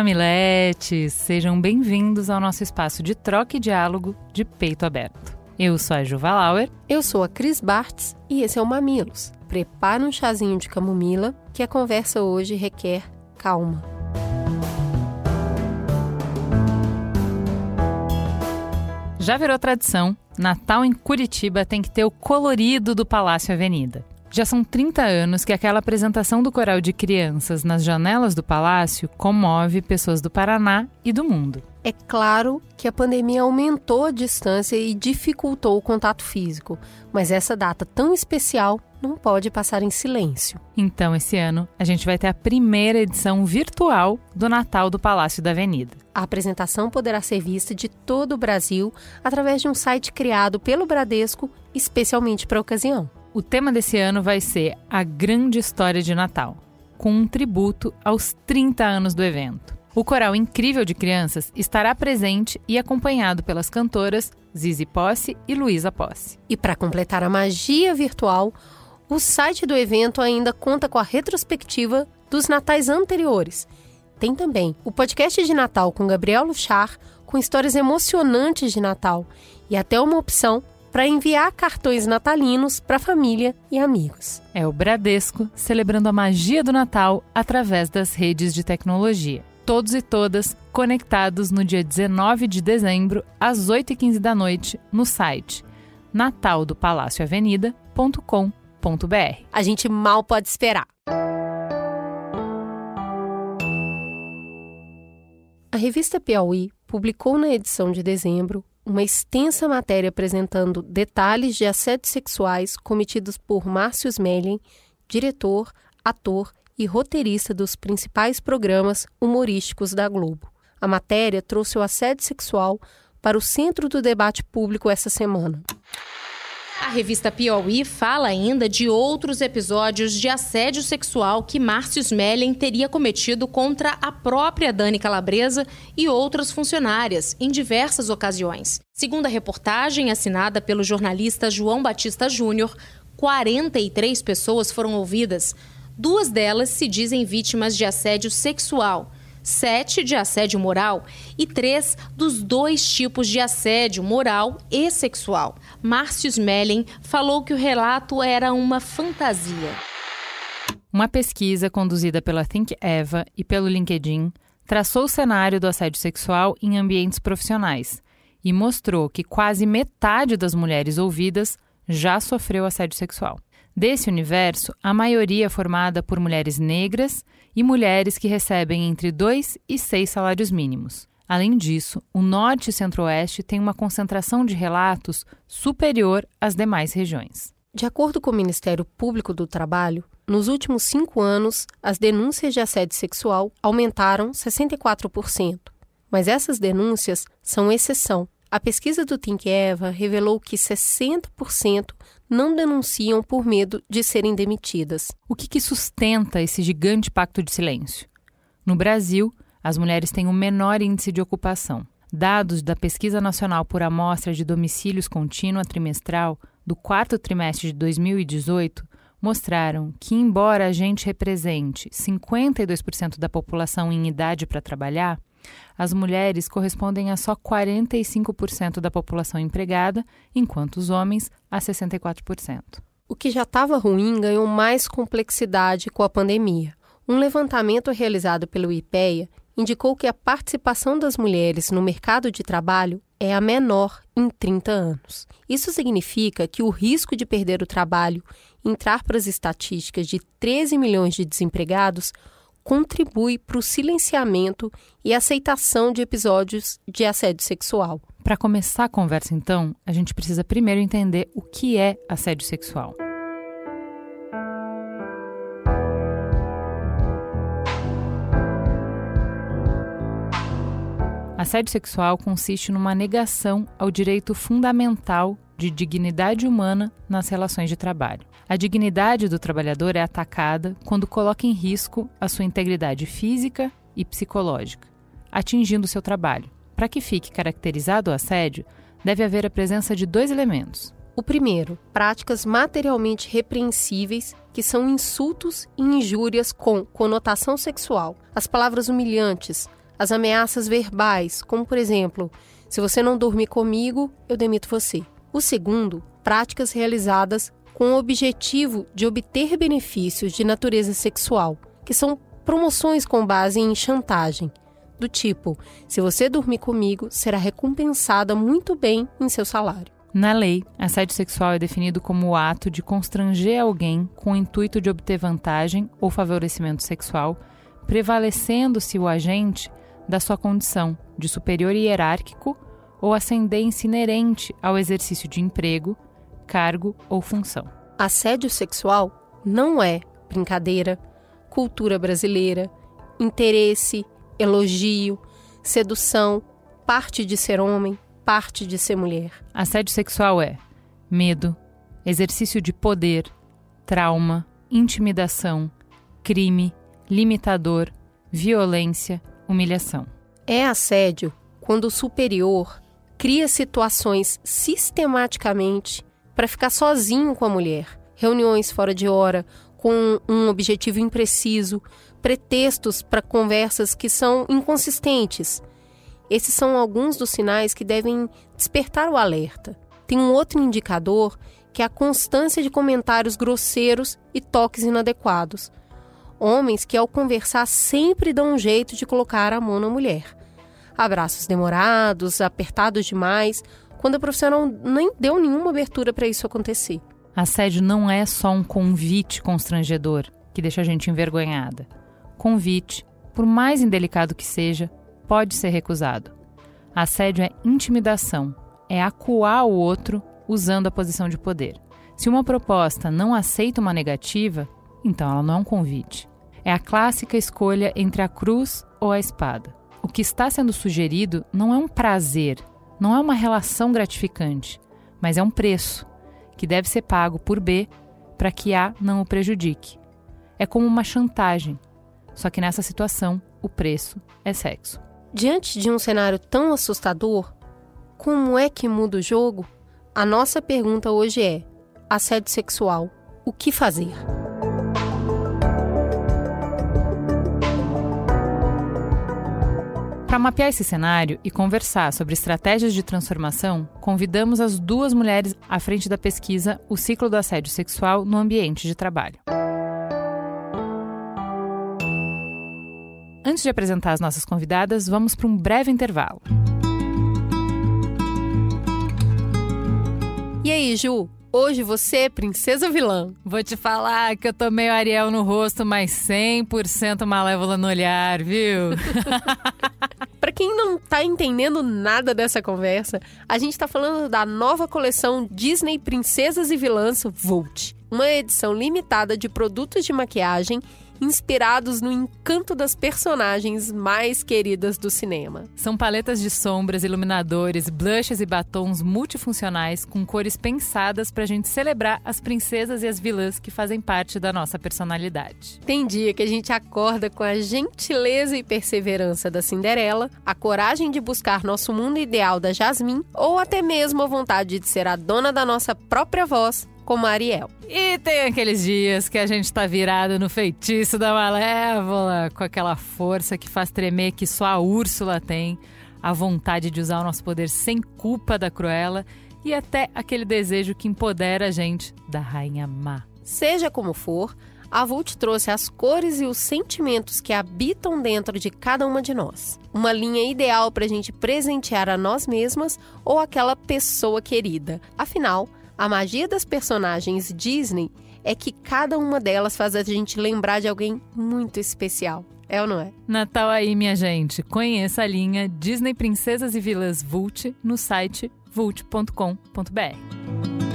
mamiletes, sejam bem-vindos ao nosso espaço de troca e diálogo de peito aberto. Eu sou a Juva Lauer. Eu sou a Cris Bartz e esse é o Mamilos. Prepare um chazinho de camomila que a conversa hoje requer calma. Já virou tradição, Natal em Curitiba tem que ter o colorido do Palácio Avenida. Já são 30 anos que aquela apresentação do coral de crianças nas janelas do palácio comove pessoas do Paraná e do mundo. É claro que a pandemia aumentou a distância e dificultou o contato físico, mas essa data tão especial não pode passar em silêncio. Então, esse ano, a gente vai ter a primeira edição virtual do Natal do Palácio da Avenida. A apresentação poderá ser vista de todo o Brasil através de um site criado pelo Bradesco especialmente para a ocasião. O tema desse ano vai ser A Grande História de Natal, com um tributo aos 30 anos do evento. O coral incrível de crianças estará presente e acompanhado pelas cantoras Zizi Posse e Luísa Posse. E para completar a magia virtual, o site do evento ainda conta com a retrospectiva dos natais anteriores. Tem também o podcast de Natal com Gabriel Luchar, com histórias emocionantes de Natal, e até uma opção para enviar cartões natalinos para família e amigos. É o Bradesco celebrando a magia do Natal através das redes de tecnologia. Todos e todas conectados no dia 19 de dezembro, às 8h15 da noite, no site nataldopalácioavenida.com.br. A gente mal pode esperar. A revista Piauí publicou na edição de dezembro uma extensa matéria apresentando detalhes de assédios sexuais cometidos por Márcio Smelling, diretor, ator e roteirista dos principais programas humorísticos da Globo. A matéria trouxe o assédio sexual para o centro do debate público essa semana. A revista Piauí fala ainda de outros episódios de assédio sexual que Márcio Smelling teria cometido contra a própria Dani Calabresa e outras funcionárias em diversas ocasiões. Segundo a reportagem assinada pelo jornalista João Batista Júnior, 43 pessoas foram ouvidas. Duas delas se dizem vítimas de assédio sexual sete de assédio moral e três dos dois tipos de assédio moral e sexual. Márcio Smelling falou que o relato era uma fantasia. Uma pesquisa conduzida pela Think Eva e pelo LinkedIn traçou o cenário do assédio sexual em ambientes profissionais e mostrou que quase metade das mulheres ouvidas já sofreu assédio sexual. Desse universo, a maioria é formada por mulheres negras e mulheres que recebem entre 2 e 6 salários mínimos. Além disso, o Norte e Centro-Oeste têm uma concentração de relatos superior às demais regiões. De acordo com o Ministério Público do Trabalho, nos últimos cinco anos, as denúncias de assédio sexual aumentaram 64%. Mas essas denúncias são exceção. A pesquisa do Think Eva revelou que 60% não denunciam por medo de serem demitidas. O que, que sustenta esse gigante pacto de silêncio? No Brasil, as mulheres têm o menor índice de ocupação. Dados da Pesquisa Nacional por Amostra de Domicílios Contínua Trimestral do quarto trimestre de 2018 mostraram que, embora a gente represente 52% da população em idade para trabalhar, as mulheres correspondem a só 45% da população empregada, enquanto os homens a 64%. O que já estava ruim ganhou mais complexidade com a pandemia. Um levantamento realizado pelo IPEA indicou que a participação das mulheres no mercado de trabalho é a menor em 30 anos. Isso significa que o risco de perder o trabalho entrar para as estatísticas de 13 milhões de desempregados contribui para o silenciamento e aceitação de episódios de assédio sexual. Para começar a conversa, então, a gente precisa primeiro entender o que é assédio sexual. Assédio sexual consiste numa negação ao direito fundamental de dignidade humana nas relações de trabalho. A dignidade do trabalhador é atacada quando coloca em risco a sua integridade física e psicológica, atingindo seu trabalho. Para que fique caracterizado o assédio, deve haver a presença de dois elementos: o primeiro, práticas materialmente repreensíveis, que são insultos e injúrias com conotação sexual. As palavras humilhantes, as ameaças verbais, como por exemplo, se você não dormir comigo, eu demito você. O segundo, práticas realizadas com o objetivo de obter benefícios de natureza sexual, que são promoções com base em chantagem, do tipo: se você dormir comigo, será recompensada muito bem em seu salário. Na lei, assédio sexual é definido como o ato de constranger alguém com o intuito de obter vantagem ou favorecimento sexual, prevalecendo-se o agente da sua condição de superior hierárquico ou ascendência inerente ao exercício de emprego, cargo ou função. Assédio sexual não é brincadeira, cultura brasileira, interesse, elogio, sedução, parte de ser homem, parte de ser mulher. Assédio sexual é medo, exercício de poder, trauma, intimidação, crime, limitador, violência, humilhação. É assédio quando o superior cria situações sistematicamente para ficar sozinho com a mulher, reuniões fora de hora, com um objetivo impreciso, pretextos para conversas que são inconsistentes, esses são alguns dos sinais que devem despertar o alerta. Tem um outro indicador que é a constância de comentários grosseiros e toques inadequados. Homens que, ao conversar, sempre dão um jeito de colocar a mão na mulher. Abraços demorados, apertados demais, quando a profissional nem deu nenhuma abertura para isso acontecer. Assédio não é só um convite constrangedor que deixa a gente envergonhada. Convite, por mais indelicado que seja, pode ser recusado. Assédio é intimidação, é acuar o outro usando a posição de poder. Se uma proposta não aceita uma negativa, então ela não é um convite. É a clássica escolha entre a cruz ou a espada. O que está sendo sugerido não é um prazer, não é uma relação gratificante, mas é um preço que deve ser pago por B para que A não o prejudique. É como uma chantagem, só que nessa situação o preço é sexo. Diante de um cenário tão assustador, como é que muda o jogo? A nossa pergunta hoje é: assédio sexual, o que fazer? Para mapear esse cenário e conversar sobre estratégias de transformação, convidamos as duas mulheres à frente da pesquisa O Ciclo do Assédio Sexual no Ambiente de Trabalho. Antes de apresentar as nossas convidadas, vamos para um breve intervalo. E aí, Ju? Hoje você é princesa vilã. Vou te falar que eu tô meio Ariel no rosto, mas 100% malévola no olhar, viu? Para quem não tá entendendo nada dessa conversa, a gente tá falando da nova coleção Disney Princesas e Vilãs Volt, uma edição limitada de produtos de maquiagem inspirados no encanto das personagens mais queridas do cinema. São paletas de sombras, iluminadores, blushes e batons multifuncionais com cores pensadas para a gente celebrar as princesas e as vilãs que fazem parte da nossa personalidade. Tem dia que a gente acorda com a gentileza e perseverança da Cinderela, a coragem de buscar nosso mundo ideal da Jasmine ou até mesmo a vontade de ser a dona da nossa própria voz como Ariel. E tem aqueles dias que a gente tá virado no feitiço da Malévola, com aquela força que faz tremer que só a Úrsula tem, a vontade de usar o nosso poder sem culpa da Cruella e até aquele desejo que empodera a gente da Rainha Má. Seja como for, a Vult trouxe as cores e os sentimentos que habitam dentro de cada uma de nós. Uma linha ideal para a gente presentear a nós mesmas ou aquela pessoa querida. Afinal, a magia das personagens Disney é que cada uma delas faz a gente lembrar de alguém muito especial. É ou não é? Natal aí, minha gente. Conheça a linha Disney Princesas e Vilas Vult no site vult.com.br.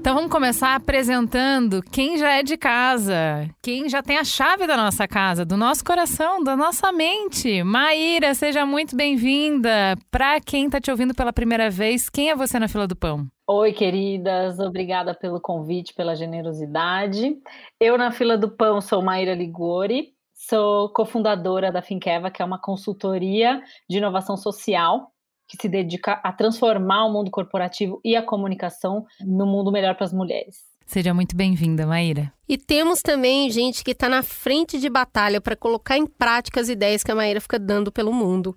Então vamos começar apresentando quem já é de casa, quem já tem a chave da nossa casa, do nosso coração, da nossa mente. Maíra, seja muito bem-vinda. Para quem está te ouvindo pela primeira vez, quem é você na fila do pão? Oi, queridas, obrigada pelo convite, pela generosidade. Eu na fila do pão sou Maíra Ligori, sou cofundadora da Finkeva, que é uma consultoria de inovação social que se dedica a transformar o mundo corporativo e a comunicação no mundo melhor para as mulheres. Seja muito bem-vinda, Maíra. E temos também gente que está na frente de batalha para colocar em prática as ideias que a Maíra fica dando pelo mundo.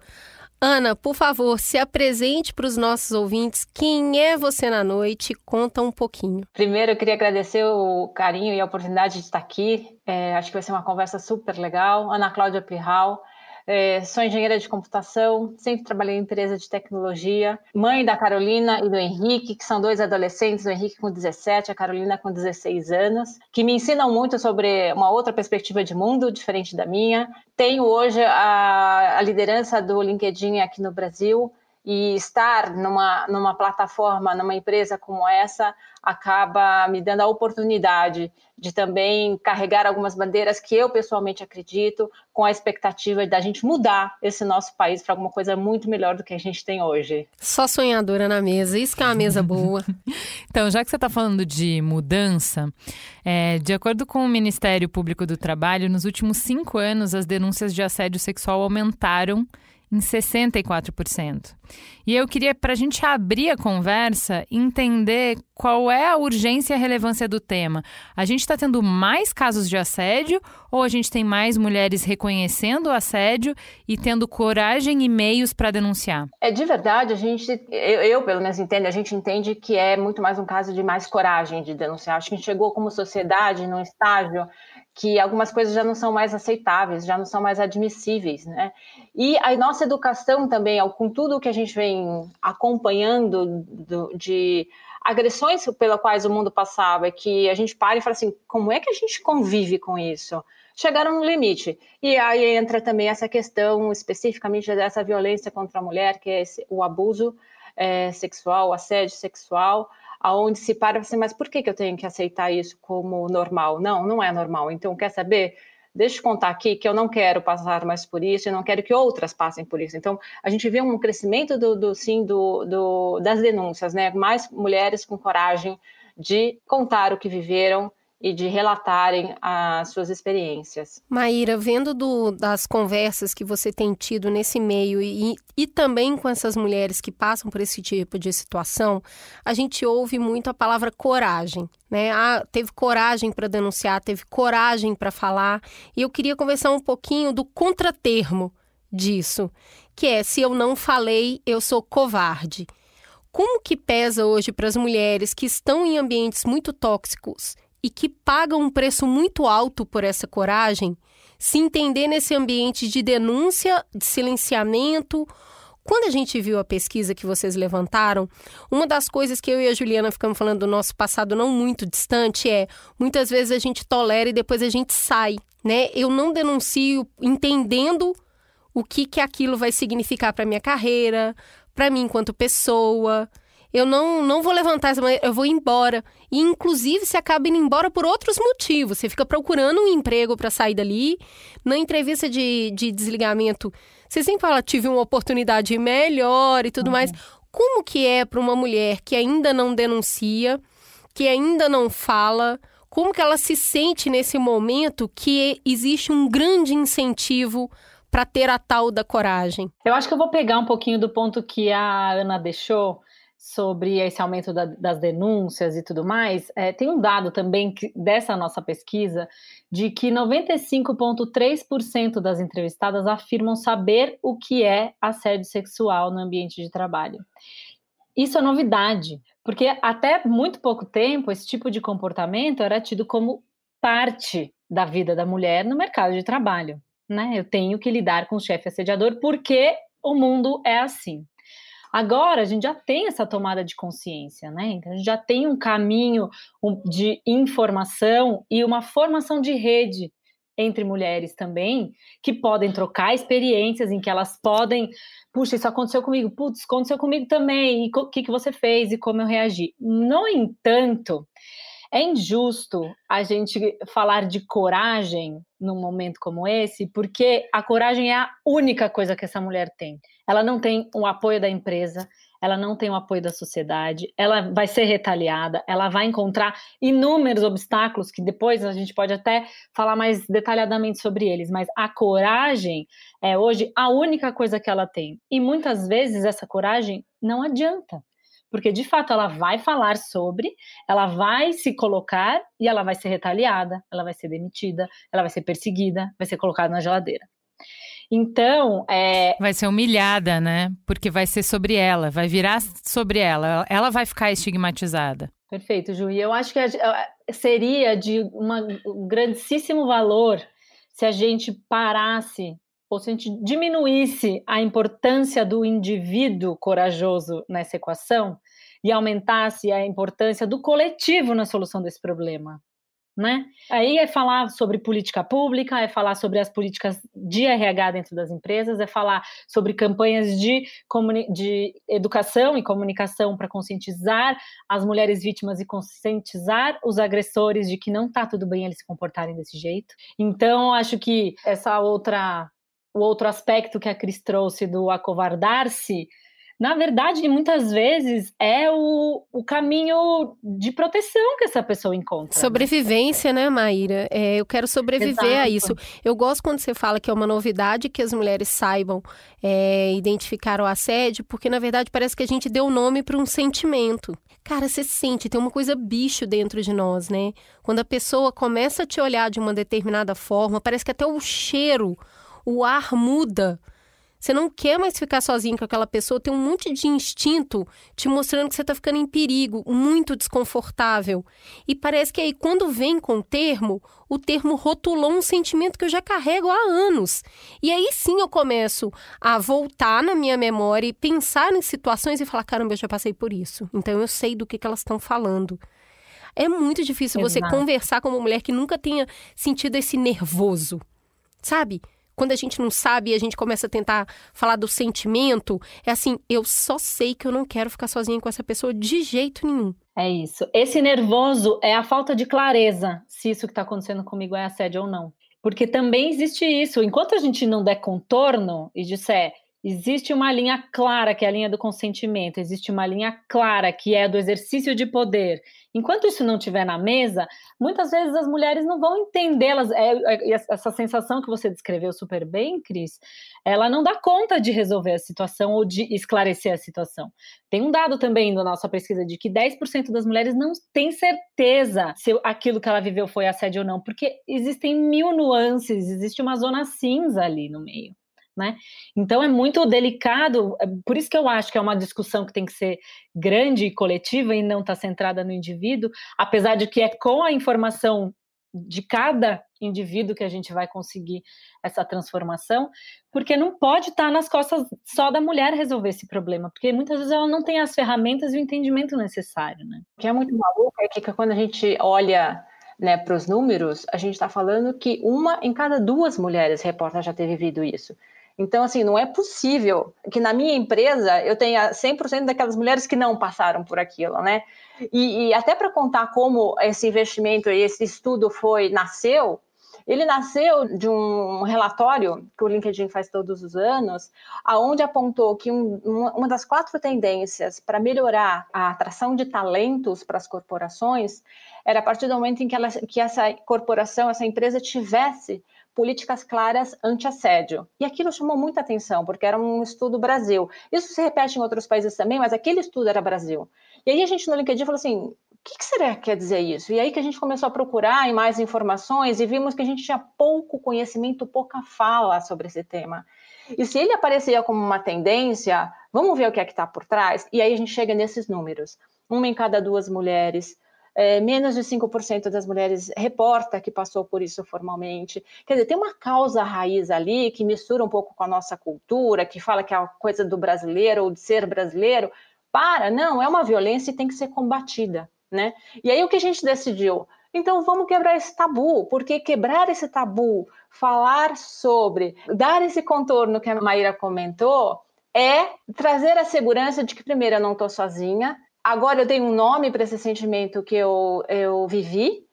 Ana, por favor, se apresente para os nossos ouvintes. Quem é você na noite? Conta um pouquinho. Primeiro, eu queria agradecer o carinho e a oportunidade de estar aqui. É, acho que vai ser uma conversa super legal. Ana Cláudia Pirral, é, sou engenheira de computação, sempre trabalhei em empresa de tecnologia. Mãe da Carolina e do Henrique, que são dois adolescentes, o Henrique com 17, a Carolina com 16 anos, que me ensinam muito sobre uma outra perspectiva de mundo, diferente da minha. Tenho hoje a, a liderança do LinkedIn aqui no Brasil e estar numa, numa plataforma, numa empresa como essa, acaba me dando a oportunidade de também carregar algumas bandeiras que eu pessoalmente acredito, com a expectativa da gente mudar esse nosso país para alguma coisa muito melhor do que a gente tem hoje. Só sonhadora na mesa, isso que é uma mesa boa. então, já que você está falando de mudança, é, de acordo com o Ministério Público do Trabalho, nos últimos cinco anos as denúncias de assédio sexual aumentaram em 64%. E eu queria, para a gente abrir a conversa, entender qual é a urgência e a relevância do tema. A gente está tendo mais casos de assédio ou a gente tem mais mulheres reconhecendo o assédio e tendo coragem e meios para denunciar? É de verdade, a gente, eu, eu, pelo menos entendo, a gente entende que é muito mais um caso de mais coragem de denunciar. Acho que a gente chegou como sociedade num estágio que algumas coisas já não são mais aceitáveis, já não são mais admissíveis, né? E a nossa educação também, com tudo que a gente vem acompanhando do, de agressões pelas quais o mundo passava, que a gente para e fala assim, como é que a gente convive com isso? Chegaram no limite. E aí entra também essa questão especificamente dessa violência contra a mulher, que é esse, o abuso é, sexual, o assédio sexual, aonde se para assim, mas por que, que eu tenho que aceitar isso como normal? Não, não é normal. Então, quer saber? Deixa eu contar aqui que eu não quero passar mais por isso, eu não quero que outras passem por isso. Então, a gente vê um crescimento do, do sim, do, do, das denúncias, né? Mais mulheres com coragem de contar o que viveram, e de relatarem as suas experiências. Maíra, vendo do, das conversas que você tem tido nesse meio e, e também com essas mulheres que passam por esse tipo de situação, a gente ouve muito a palavra coragem. Né? Ah, teve coragem para denunciar, teve coragem para falar. E eu queria conversar um pouquinho do contratermo disso, que é se eu não falei, eu sou covarde. Como que pesa hoje para as mulheres que estão em ambientes muito tóxicos e que pagam um preço muito alto por essa coragem, se entender nesse ambiente de denúncia, de silenciamento. Quando a gente viu a pesquisa que vocês levantaram, uma das coisas que eu e a Juliana ficamos falando do nosso passado não muito distante é muitas vezes a gente tolera e depois a gente sai, né? Eu não denuncio entendendo o que que aquilo vai significar para minha carreira, para mim enquanto pessoa eu não, não vou levantar essa manhã, eu vou embora. E, inclusive, você acaba indo embora por outros motivos. Você fica procurando um emprego para sair dali. Na entrevista de, de desligamento, você sempre fala, tive uma oportunidade melhor e tudo uhum. mais. Como que é para uma mulher que ainda não denuncia, que ainda não fala, como que ela se sente nesse momento que existe um grande incentivo para ter a tal da coragem? Eu acho que eu vou pegar um pouquinho do ponto que a Ana deixou sobre esse aumento da, das denúncias e tudo mais, é, tem um dado também que, dessa nossa pesquisa de que 95,3% das entrevistadas afirmam saber o que é assédio sexual no ambiente de trabalho. Isso é novidade, porque até muito pouco tempo esse tipo de comportamento era tido como parte da vida da mulher no mercado de trabalho. Né? Eu tenho que lidar com o chefe assediador porque o mundo é assim. Agora a gente já tem essa tomada de consciência, né? Então, a gente já tem um caminho de informação e uma formação de rede entre mulheres também, que podem trocar experiências, em que elas podem, puxa, isso aconteceu comigo, putz, aconteceu comigo também, e o que, que você fez e como eu reagi. No entanto, é injusto a gente falar de coragem num momento como esse, porque a coragem é a única coisa que essa mulher tem. Ela não tem o apoio da empresa, ela não tem o apoio da sociedade, ela vai ser retaliada, ela vai encontrar inúmeros obstáculos que depois a gente pode até falar mais detalhadamente sobre eles, mas a coragem é hoje a única coisa que ela tem. E muitas vezes essa coragem não adianta. Porque de fato ela vai falar sobre, ela vai se colocar e ela vai ser retaliada, ela vai ser demitida, ela vai ser perseguida, vai ser colocada na geladeira. Então, é... vai ser humilhada, né? Porque vai ser sobre ela, vai virar sobre ela, ela vai ficar estigmatizada. Perfeito, Ju. E eu acho que seria de uma, um grandíssimo valor se a gente parasse ou se a gente diminuísse a importância do indivíduo corajoso nessa equação e aumentasse a importância do coletivo na solução desse problema né? Aí é falar sobre política pública, é falar sobre as políticas de RH dentro das empresas, é falar sobre campanhas de, de educação e comunicação para conscientizar as mulheres vítimas e conscientizar os agressores de que não está tudo bem eles se comportarem desse jeito. Então, acho que essa outra o outro aspecto que a Cris trouxe do acovardar-se na verdade, muitas vezes é o, o caminho de proteção que essa pessoa encontra. Né? Sobrevivência, né, né Maíra? É, eu quero sobreviver Exato. a isso. Eu gosto quando você fala que é uma novidade que as mulheres saibam é, identificar o assédio, porque na verdade parece que a gente deu nome para um sentimento. Cara, você sente, tem uma coisa bicho dentro de nós, né? Quando a pessoa começa a te olhar de uma determinada forma, parece que até o cheiro, o ar muda. Você não quer mais ficar sozinho com aquela pessoa, tem um monte de instinto te mostrando que você está ficando em perigo, muito desconfortável. E parece que aí, quando vem com o termo, o termo rotulou um sentimento que eu já carrego há anos. E aí sim eu começo a voltar na minha memória e pensar em situações e falar: caramba, eu já passei por isso. Então eu sei do que, que elas estão falando. É muito difícil Exato. você conversar com uma mulher que nunca tenha sentido esse nervoso, sabe? Quando a gente não sabe e a gente começa a tentar falar do sentimento, é assim, eu só sei que eu não quero ficar sozinha com essa pessoa de jeito nenhum. É isso. Esse nervoso é a falta de clareza se isso que está acontecendo comigo é assédio ou não. Porque também existe isso. Enquanto a gente não der contorno e disser existe uma linha clara, que é a linha do consentimento, existe uma linha clara, que é do exercício de poder, Enquanto isso não estiver na mesa, muitas vezes as mulheres não vão entendê-las. É, é, essa sensação que você descreveu super bem, Cris, ela não dá conta de resolver a situação ou de esclarecer a situação. Tem um dado também da nossa pesquisa de que 10% das mulheres não têm certeza se aquilo que ela viveu foi assédio ou não, porque existem mil nuances, existe uma zona cinza ali no meio né? Então é muito delicado, é por isso que eu acho que é uma discussão que tem que ser grande e coletiva e não está centrada no indivíduo, apesar de que é com a informação de cada indivíduo que a gente vai conseguir essa transformação, porque não pode estar tá nas costas só da mulher resolver esse problema, porque muitas vezes ela não tem as ferramentas e o entendimento necessário, né? O que é muito maluco é que quando a gente olha né, para os números, a gente está falando que uma em cada duas mulheres reporta já ter vivido isso. Então, assim, não é possível que na minha empresa eu tenha 100% daquelas mulheres que não passaram por aquilo, né? E, e até para contar como esse investimento e esse estudo foi, nasceu, ele nasceu de um relatório que o LinkedIn faz todos os anos, aonde apontou que um, uma das quatro tendências para melhorar a atração de talentos para as corporações era a partir do momento em que, ela, que essa corporação, essa empresa tivesse políticas claras anti-assédio. E aquilo chamou muita atenção, porque era um estudo Brasil. Isso se repete em outros países também, mas aquele estudo era Brasil. E aí a gente no LinkedIn falou assim, o que, que será que quer dizer isso? E aí que a gente começou a procurar em mais informações e vimos que a gente tinha pouco conhecimento, pouca fala sobre esse tema. E se ele aparecia como uma tendência, vamos ver o que é que está por trás? E aí a gente chega nesses números. Uma em cada duas mulheres é, menos de 5% das mulheres reporta que passou por isso formalmente. Quer dizer, tem uma causa raiz ali que mistura um pouco com a nossa cultura, que fala que é a coisa do brasileiro ou de ser brasileiro. Para, não, é uma violência e tem que ser combatida, né? E aí o que a gente decidiu? Então vamos quebrar esse tabu, porque quebrar esse tabu, falar sobre, dar esse contorno que a Maíra comentou, é trazer a segurança de que, primeiro, eu não estou sozinha, agora eu tenho um nome para esse sentimento que eu, eu vivi,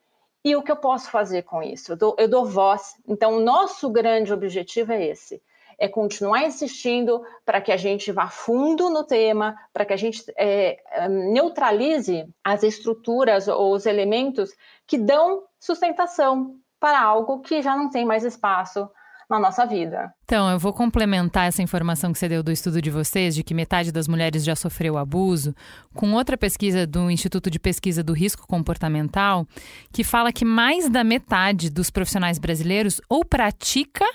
e o que eu posso fazer com isso? Eu dou, eu dou voz. Então, o nosso grande objetivo é esse: é continuar insistindo para que a gente vá fundo no tema, para que a gente é, é, neutralize as estruturas ou os elementos que dão sustentação para algo que já não tem mais espaço na nossa vida. Então, eu vou complementar essa informação que você deu do estudo de vocês, de que metade das mulheres já sofreu abuso, com outra pesquisa do Instituto de Pesquisa do Risco Comportamental, que fala que mais da metade dos profissionais brasileiros ou pratica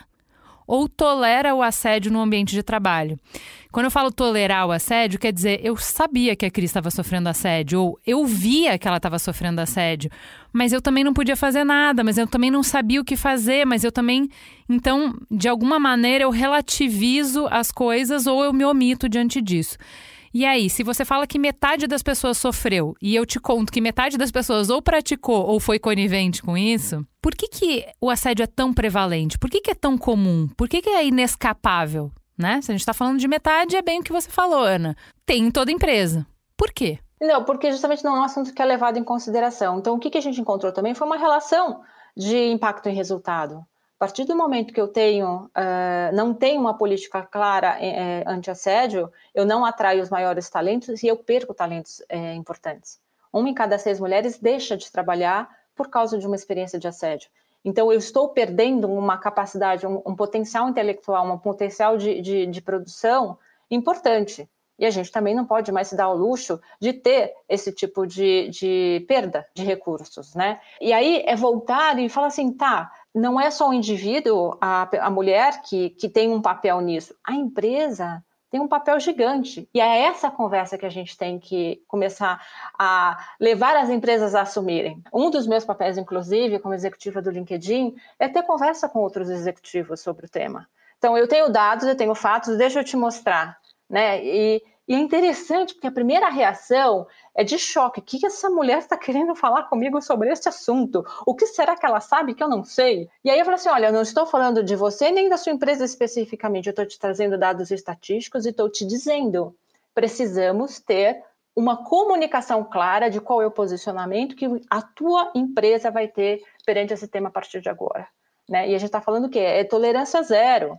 ou tolera o assédio no ambiente de trabalho. Quando eu falo tolerar o assédio, quer dizer, eu sabia que a Cris estava sofrendo assédio, ou eu via que ela estava sofrendo assédio, mas eu também não podia fazer nada, mas eu também não sabia o que fazer, mas eu também. Então, de alguma maneira, eu relativizo as coisas ou eu me omito diante disso. E aí, se você fala que metade das pessoas sofreu e eu te conto que metade das pessoas ou praticou ou foi conivente com isso, por que, que o assédio é tão prevalente? Por que, que é tão comum? Por que, que é inescapável? Né? Se a gente está falando de metade, é bem o que você falou, Ana. Tem em toda empresa. Por quê? Não, porque justamente não é um assunto que é levado em consideração. Então, o que, que a gente encontrou também foi uma relação de impacto em resultado. A partir do momento que eu tenho, uh, não tenho uma política clara eh, anti-assédio, eu não atraio os maiores talentos e eu perco talentos eh, importantes. Uma em cada seis mulheres deixa de trabalhar por causa de uma experiência de assédio. Então, eu estou perdendo uma capacidade, um, um potencial intelectual, um potencial de, de, de produção importante. E a gente também não pode mais se dar ao luxo de ter esse tipo de, de perda de recursos, né? E aí é voltar e falar assim, tá, não é só o indivíduo, a, a mulher que, que tem um papel nisso, a empresa tem um papel gigante. E é essa conversa que a gente tem que começar a levar as empresas a assumirem. Um dos meus papéis, inclusive, como executiva do LinkedIn, é ter conversa com outros executivos sobre o tema. Então, eu tenho dados, eu tenho fatos, deixa eu te mostrar né? E, e é interessante porque a primeira reação é de choque. O que essa mulher está querendo falar comigo sobre este assunto? O que será que ela sabe que eu não sei? E aí eu falo assim: olha, eu não estou falando de você nem da sua empresa especificamente, eu estou te trazendo dados estatísticos e estou te dizendo: precisamos ter uma comunicação clara de qual é o posicionamento que a tua empresa vai ter perante esse tema a partir de agora. Né? E a gente está falando o quê? É tolerância zero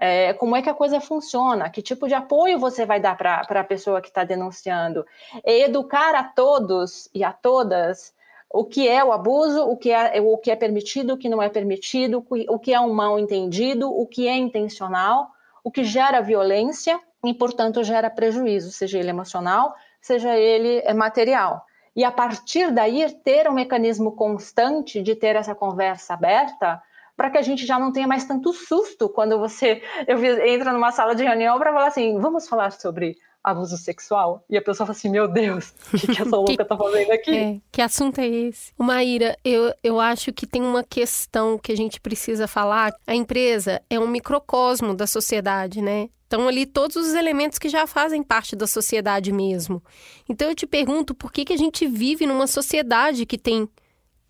é, como é que a coisa funciona, que tipo de apoio você vai dar para a pessoa que está denunciando. É educar a todos e a todas o que é o abuso, o que é, o que é permitido, o que não é permitido, o que é um mal entendido, o que é intencional, o que gera violência e, portanto, gera prejuízo, seja ele emocional, seja ele é, material. E a partir daí ter um mecanismo constante de ter essa conversa aberta para que a gente já não tenha mais tanto susto quando você eu entra numa sala de reunião para falar assim, vamos falar sobre abuso sexual e a pessoa fala assim, meu Deus, o que, que essa louca tá fazendo aqui? É, que assunto é esse? Maíra, eu, eu acho que tem uma questão que a gente precisa falar. A empresa é um microcosmo da sociedade, né? Estão ali todos os elementos que já fazem parte da sociedade mesmo. Então eu te pergunto, por que, que a gente vive numa sociedade que tem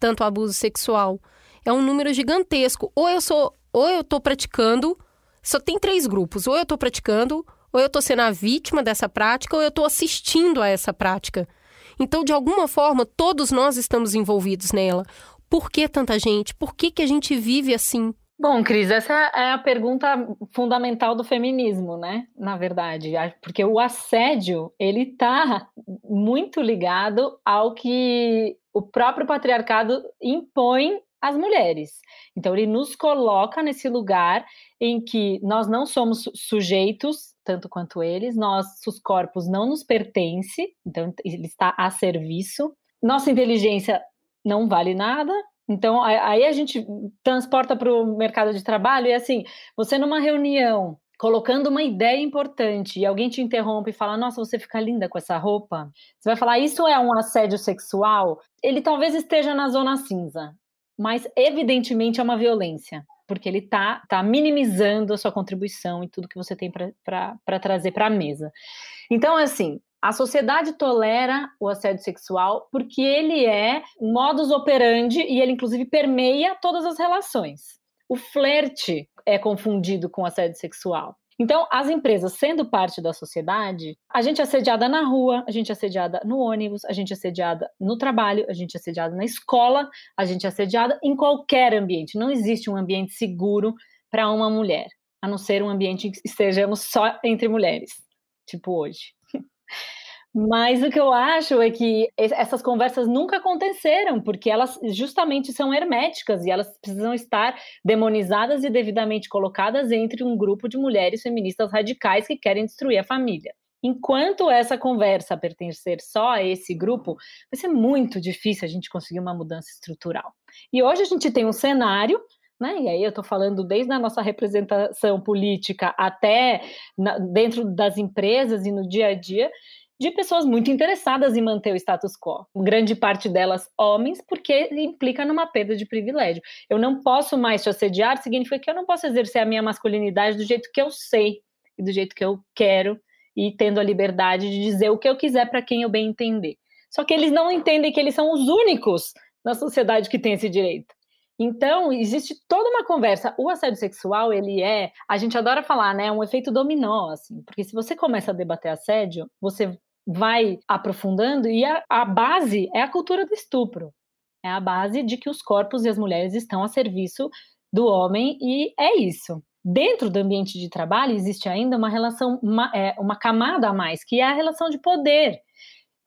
tanto abuso sexual? É um número gigantesco. Ou eu sou, ou eu tô praticando, só tem três grupos, ou eu tô praticando, ou eu tô sendo a vítima dessa prática, ou eu tô assistindo a essa prática. Então, de alguma forma, todos nós estamos envolvidos nela. Por que tanta gente? Por que, que a gente vive assim? Bom, Cris, essa é a pergunta fundamental do feminismo, né? Na verdade, porque o assédio ele está muito ligado ao que o próprio patriarcado impõe as mulheres. Então, ele nos coloca nesse lugar em que nós não somos sujeitos, tanto quanto eles, nossos corpos não nos pertence, então ele está a serviço. Nossa inteligência não vale nada. Então, aí a gente transporta para o mercado de trabalho e assim, você numa reunião colocando uma ideia importante e alguém te interrompe e fala: Nossa, você fica linda com essa roupa. Você vai falar: Isso é um assédio sexual? Ele talvez esteja na zona cinza mas evidentemente é uma violência, porque ele está tá minimizando a sua contribuição e tudo que você tem para trazer para a mesa. Então, assim, A sociedade tolera o assédio sexual porque ele é modus operandi e ele, inclusive, permeia todas as relações. O flerte é confundido com assédio sexual. Então, as empresas, sendo parte da sociedade, a gente é assediada na rua, a gente é assediada no ônibus, a gente é assediada no trabalho, a gente é assediada na escola, a gente é assediada em qualquer ambiente. Não existe um ambiente seguro para uma mulher, a não ser um ambiente que estejamos só entre mulheres, tipo hoje. Mas o que eu acho é que essas conversas nunca aconteceram, porque elas justamente são herméticas e elas precisam estar demonizadas e devidamente colocadas entre um grupo de mulheres feministas radicais que querem destruir a família. Enquanto essa conversa pertencer só a esse grupo, vai ser muito difícil a gente conseguir uma mudança estrutural. E hoje a gente tem um cenário né? E aí eu estou falando desde a nossa representação política até na, dentro das empresas e no dia a dia, de pessoas muito interessadas em manter o status quo. Grande parte delas homens, porque implica numa perda de privilégio. Eu não posso mais te assediar, significa que eu não posso exercer a minha masculinidade do jeito que eu sei e do jeito que eu quero e tendo a liberdade de dizer o que eu quiser para quem eu bem entender. Só que eles não entendem que eles são os únicos na sociedade que tem esse direito. Então, existe toda uma conversa. O assédio sexual, ele é, a gente adora falar, né, um efeito dominó, assim, porque se você começa a debater assédio, você vai aprofundando e a, a base é a cultura do estupro. É a base de que os corpos e as mulheres estão a serviço do homem e é isso. Dentro do ambiente de trabalho existe ainda uma relação, uma, é, uma camada a mais, que é a relação de poder.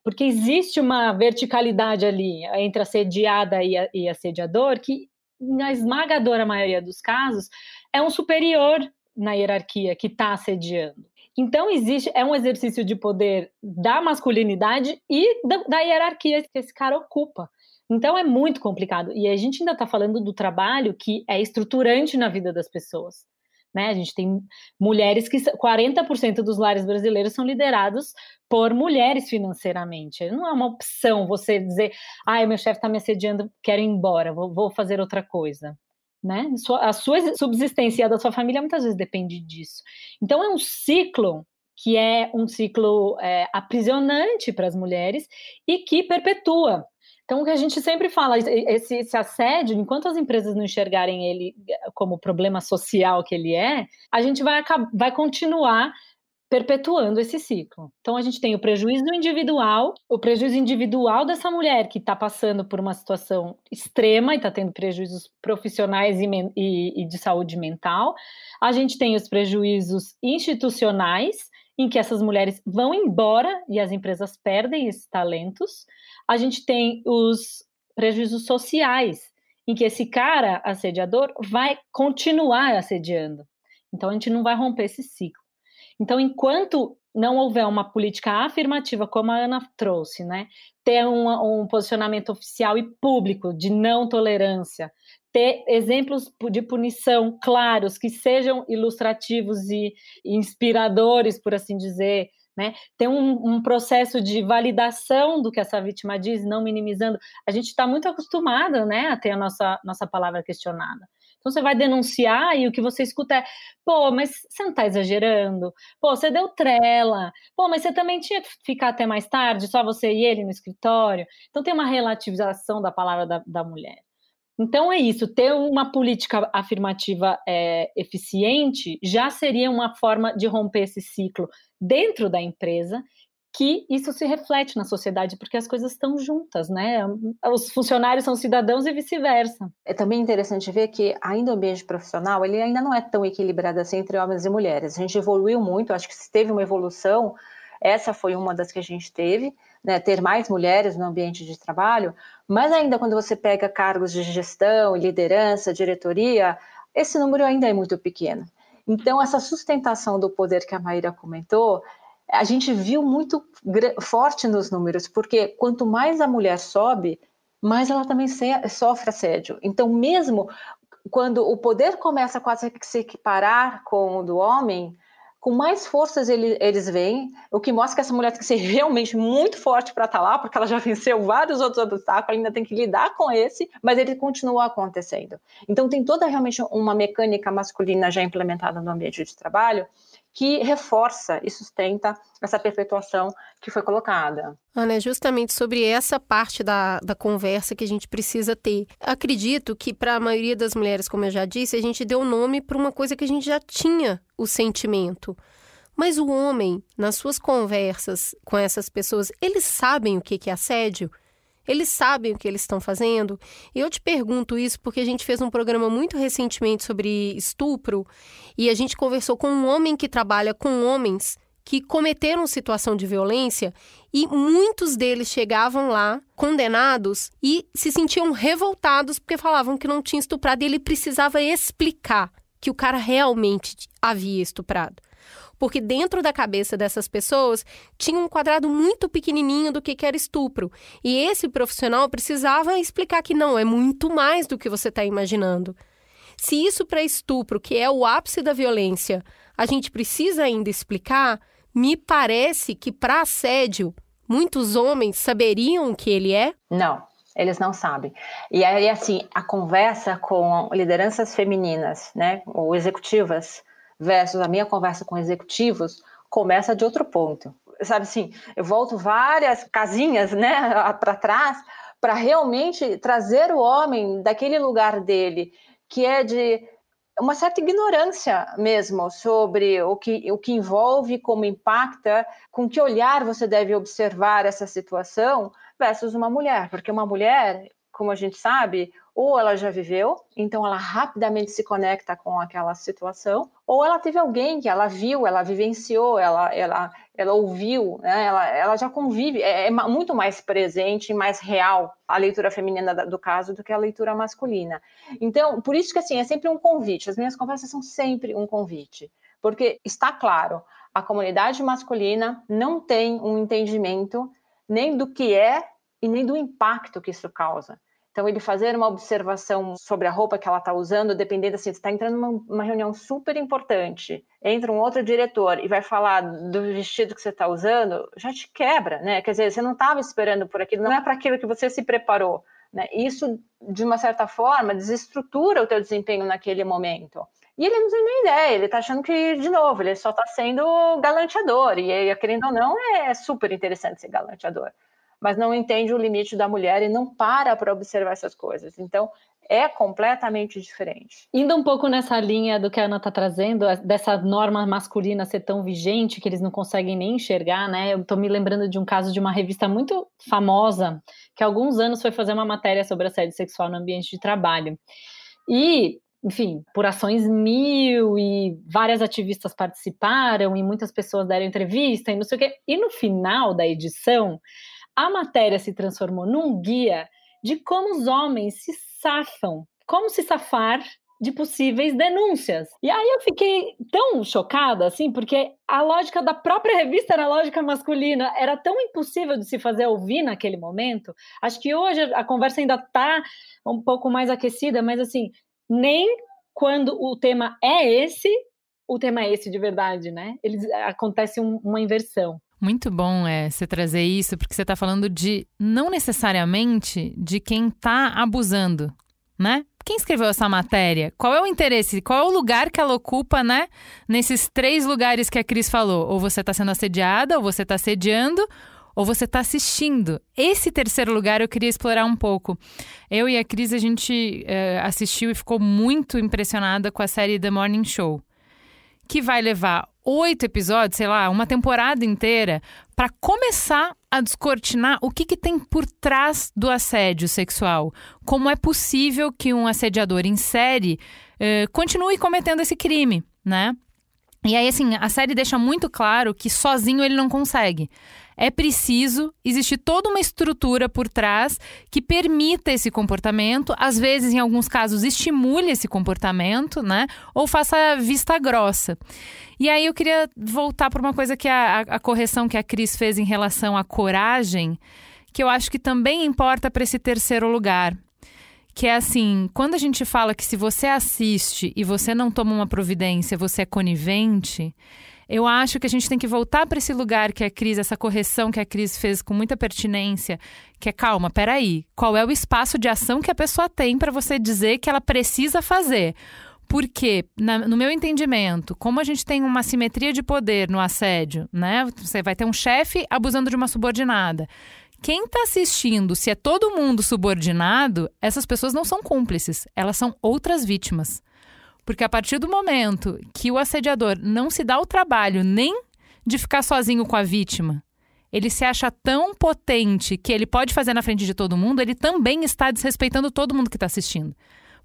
Porque existe uma verticalidade ali entre assediada e, a, e assediador que, na esmagadora maioria dos casos, é um superior na hierarquia que está assediando. Então, existe, é um exercício de poder da masculinidade e da, da hierarquia que esse cara ocupa. Então, é muito complicado. E a gente ainda está falando do trabalho que é estruturante na vida das pessoas. Né? A gente tem mulheres que 40% dos lares brasileiros são liderados por mulheres financeiramente. Não é uma opção você dizer, ai, meu chefe está me assediando, quero ir embora, vou, vou fazer outra coisa né? A sua subsistência e a da sua família muitas vezes depende disso. Então é um ciclo que é um ciclo é, aprisionante para as mulheres e que perpetua. Então, o que a gente sempre fala, esse, esse, assédio, enquanto as empresas não enxergarem ele como problema social que ele é, a gente vai, vai continuar perpetuando esse ciclo. Então a gente tem o prejuízo individual, o prejuízo individual dessa mulher que está passando por uma situação extrema e está tendo prejuízos profissionais e, e, e de saúde mental. A gente tem os prejuízos institucionais, em que essas mulheres vão embora e as empresas perdem esses talentos. A gente tem os prejuízos sociais, em que esse cara assediador vai continuar assediando. Então a gente não vai romper esse ciclo. Então, enquanto não houver uma política afirmativa, como a Ana trouxe, né? ter um, um posicionamento oficial e público de não tolerância, ter exemplos de punição claros, que sejam ilustrativos e inspiradores, por assim dizer, né? Ter um, um, processo de validação do que essa vítima diz, não minimizando. A gente está muito acostumado, né, a ter a nossa, nossa palavra questionada. Então você vai denunciar e o que você escuta é: pô, mas você não está exagerando? Pô, você deu trela. Pô, mas você também tinha que ficar até mais tarde, só você e ele no escritório. Então tem uma relativização da palavra da, da mulher. Então é isso, ter uma política afirmativa é, eficiente já seria uma forma de romper esse ciclo dentro da empresa que isso se reflete na sociedade, porque as coisas estão juntas, né? Os funcionários são cidadãos e vice-versa. É também interessante ver que ainda o ambiente profissional, ele ainda não é tão equilibrado assim entre homens e mulheres. A gente evoluiu muito, acho que teve uma evolução, essa foi uma das que a gente teve, né, ter mais mulheres no ambiente de trabalho, mas ainda quando você pega cargos de gestão, liderança, diretoria, esse número ainda é muito pequeno. Então, essa sustentação do poder que a Maíra comentou, a gente viu muito forte nos números, porque quanto mais a mulher sobe, mais ela também sofre assédio. Então, mesmo quando o poder começa a quase que se equiparar com o do homem, com mais forças ele, eles vêm, o que mostra que essa mulher tem que ser realmente muito forte para estar tá lá, porque ela já venceu vários outros obstáculos, ainda tem que lidar com esse, mas ele continua acontecendo. Então tem toda realmente uma mecânica masculina já implementada no ambiente de trabalho, que reforça e sustenta essa perpetuação que foi colocada. Ana, é justamente sobre essa parte da, da conversa que a gente precisa ter. Acredito que, para a maioria das mulheres, como eu já disse, a gente deu nome para uma coisa que a gente já tinha o sentimento. Mas o homem, nas suas conversas com essas pessoas, eles sabem o que é assédio? Eles sabem o que eles estão fazendo? E eu te pergunto isso porque a gente fez um programa muito recentemente sobre estupro e a gente conversou com um homem que trabalha com homens que cometeram situação de violência e muitos deles chegavam lá condenados e se sentiam revoltados porque falavam que não tinha estuprado e ele precisava explicar que o cara realmente havia estuprado porque dentro da cabeça dessas pessoas tinha um quadrado muito pequenininho do que era estupro. E esse profissional precisava explicar que não, é muito mais do que você está imaginando. Se isso para estupro, que é o ápice da violência, a gente precisa ainda explicar, me parece que para assédio, muitos homens saberiam o que ele é? Não, eles não sabem. E aí, assim, a conversa com lideranças femininas, né, ou executivas, versus a minha conversa com executivos começa de outro ponto. Sabe assim, eu volto várias casinhas, né, para trás para realmente trazer o homem daquele lugar dele, que é de uma certa ignorância mesmo sobre o que, o que envolve, como impacta, com que olhar você deve observar essa situação versus uma mulher, porque uma mulher, como a gente sabe, ou ela já viveu, então ela rapidamente se conecta com aquela situação, ou ela teve alguém que ela viu, ela vivenciou, ela, ela, ela ouviu, né? ela, ela já convive, é, é muito mais presente e mais real a leitura feminina do caso do que a leitura masculina. Então, por isso que assim, é sempre um convite, as minhas conversas são sempre um convite, porque está claro, a comunidade masculina não tem um entendimento nem do que é e nem do impacto que isso causa. Então, ele fazer uma observação sobre a roupa que ela está usando, dependendo assim, está entrando numa uma reunião super importante, entra um outro diretor e vai falar do vestido que você está usando, já te quebra, né? Quer dizer, você não estava esperando por aquilo, não é para aquilo que você se preparou. Né? Isso, de uma certa forma, desestrutura o teu desempenho naquele momento. E ele não tem nem ideia, ele está achando que, de novo, ele só está sendo galanteador. E, querendo ou não, é super interessante ser galanteador mas não entende o limite da mulher e não para para observar essas coisas. Então, é completamente diferente. Indo um pouco nessa linha do que a Ana está trazendo, dessa norma masculina ser tão vigente que eles não conseguem nem enxergar, né? Eu estou me lembrando de um caso de uma revista muito famosa, que há alguns anos foi fazer uma matéria sobre assédio sexual no ambiente de trabalho. E enfim, por ações mil e várias ativistas participaram e muitas pessoas deram entrevista e não sei o quê. E no final da edição, a matéria se transformou num guia de como os homens se safam, como se safar de possíveis denúncias. E aí eu fiquei tão chocada, assim, porque a lógica da própria revista era lógica masculina, era tão impossível de se fazer ouvir naquele momento. Acho que hoje a conversa ainda está um pouco mais aquecida, mas assim, nem quando o tema é esse, o tema é esse de verdade, né? Eles acontece um, uma inversão. Muito bom é você trazer isso, porque você está falando de não necessariamente de quem está abusando, né? Quem escreveu essa matéria? Qual é o interesse? Qual é o lugar que ela ocupa, né? Nesses três lugares que a Cris falou. Ou você está sendo assediada, ou você está assediando, ou você está assistindo. Esse terceiro lugar eu queria explorar um pouco. Eu e a Cris, a gente é, assistiu e ficou muito impressionada com a série The Morning Show que vai levar oito episódios, sei lá, uma temporada inteira, para começar a descortinar o que, que tem por trás do assédio sexual. Como é possível que um assediador em série eh, continue cometendo esse crime, né? E aí, assim, a série deixa muito claro que sozinho ele não consegue é preciso existir toda uma estrutura por trás que permita esse comportamento, às vezes, em alguns casos, estimule esse comportamento, né? Ou faça vista grossa. E aí eu queria voltar para uma coisa que a, a, correção que a Cris fez em relação à coragem, que eu acho que também importa para esse terceiro lugar. Que é assim, quando a gente fala que se você assiste e você não toma uma providência, você é conivente, eu acho que a gente tem que voltar para esse lugar que a Cris, essa correção que a Cris fez com muita pertinência, que é calma, peraí, qual é o espaço de ação que a pessoa tem para você dizer que ela precisa fazer? Porque, na, no meu entendimento, como a gente tem uma simetria de poder no assédio, né? Você vai ter um chefe abusando de uma subordinada. Quem está assistindo, se é todo mundo subordinado, essas pessoas não são cúmplices, elas são outras vítimas. Porque a partir do momento que o assediador não se dá o trabalho nem de ficar sozinho com a vítima, ele se acha tão potente que ele pode fazer na frente de todo mundo, ele também está desrespeitando todo mundo que está assistindo.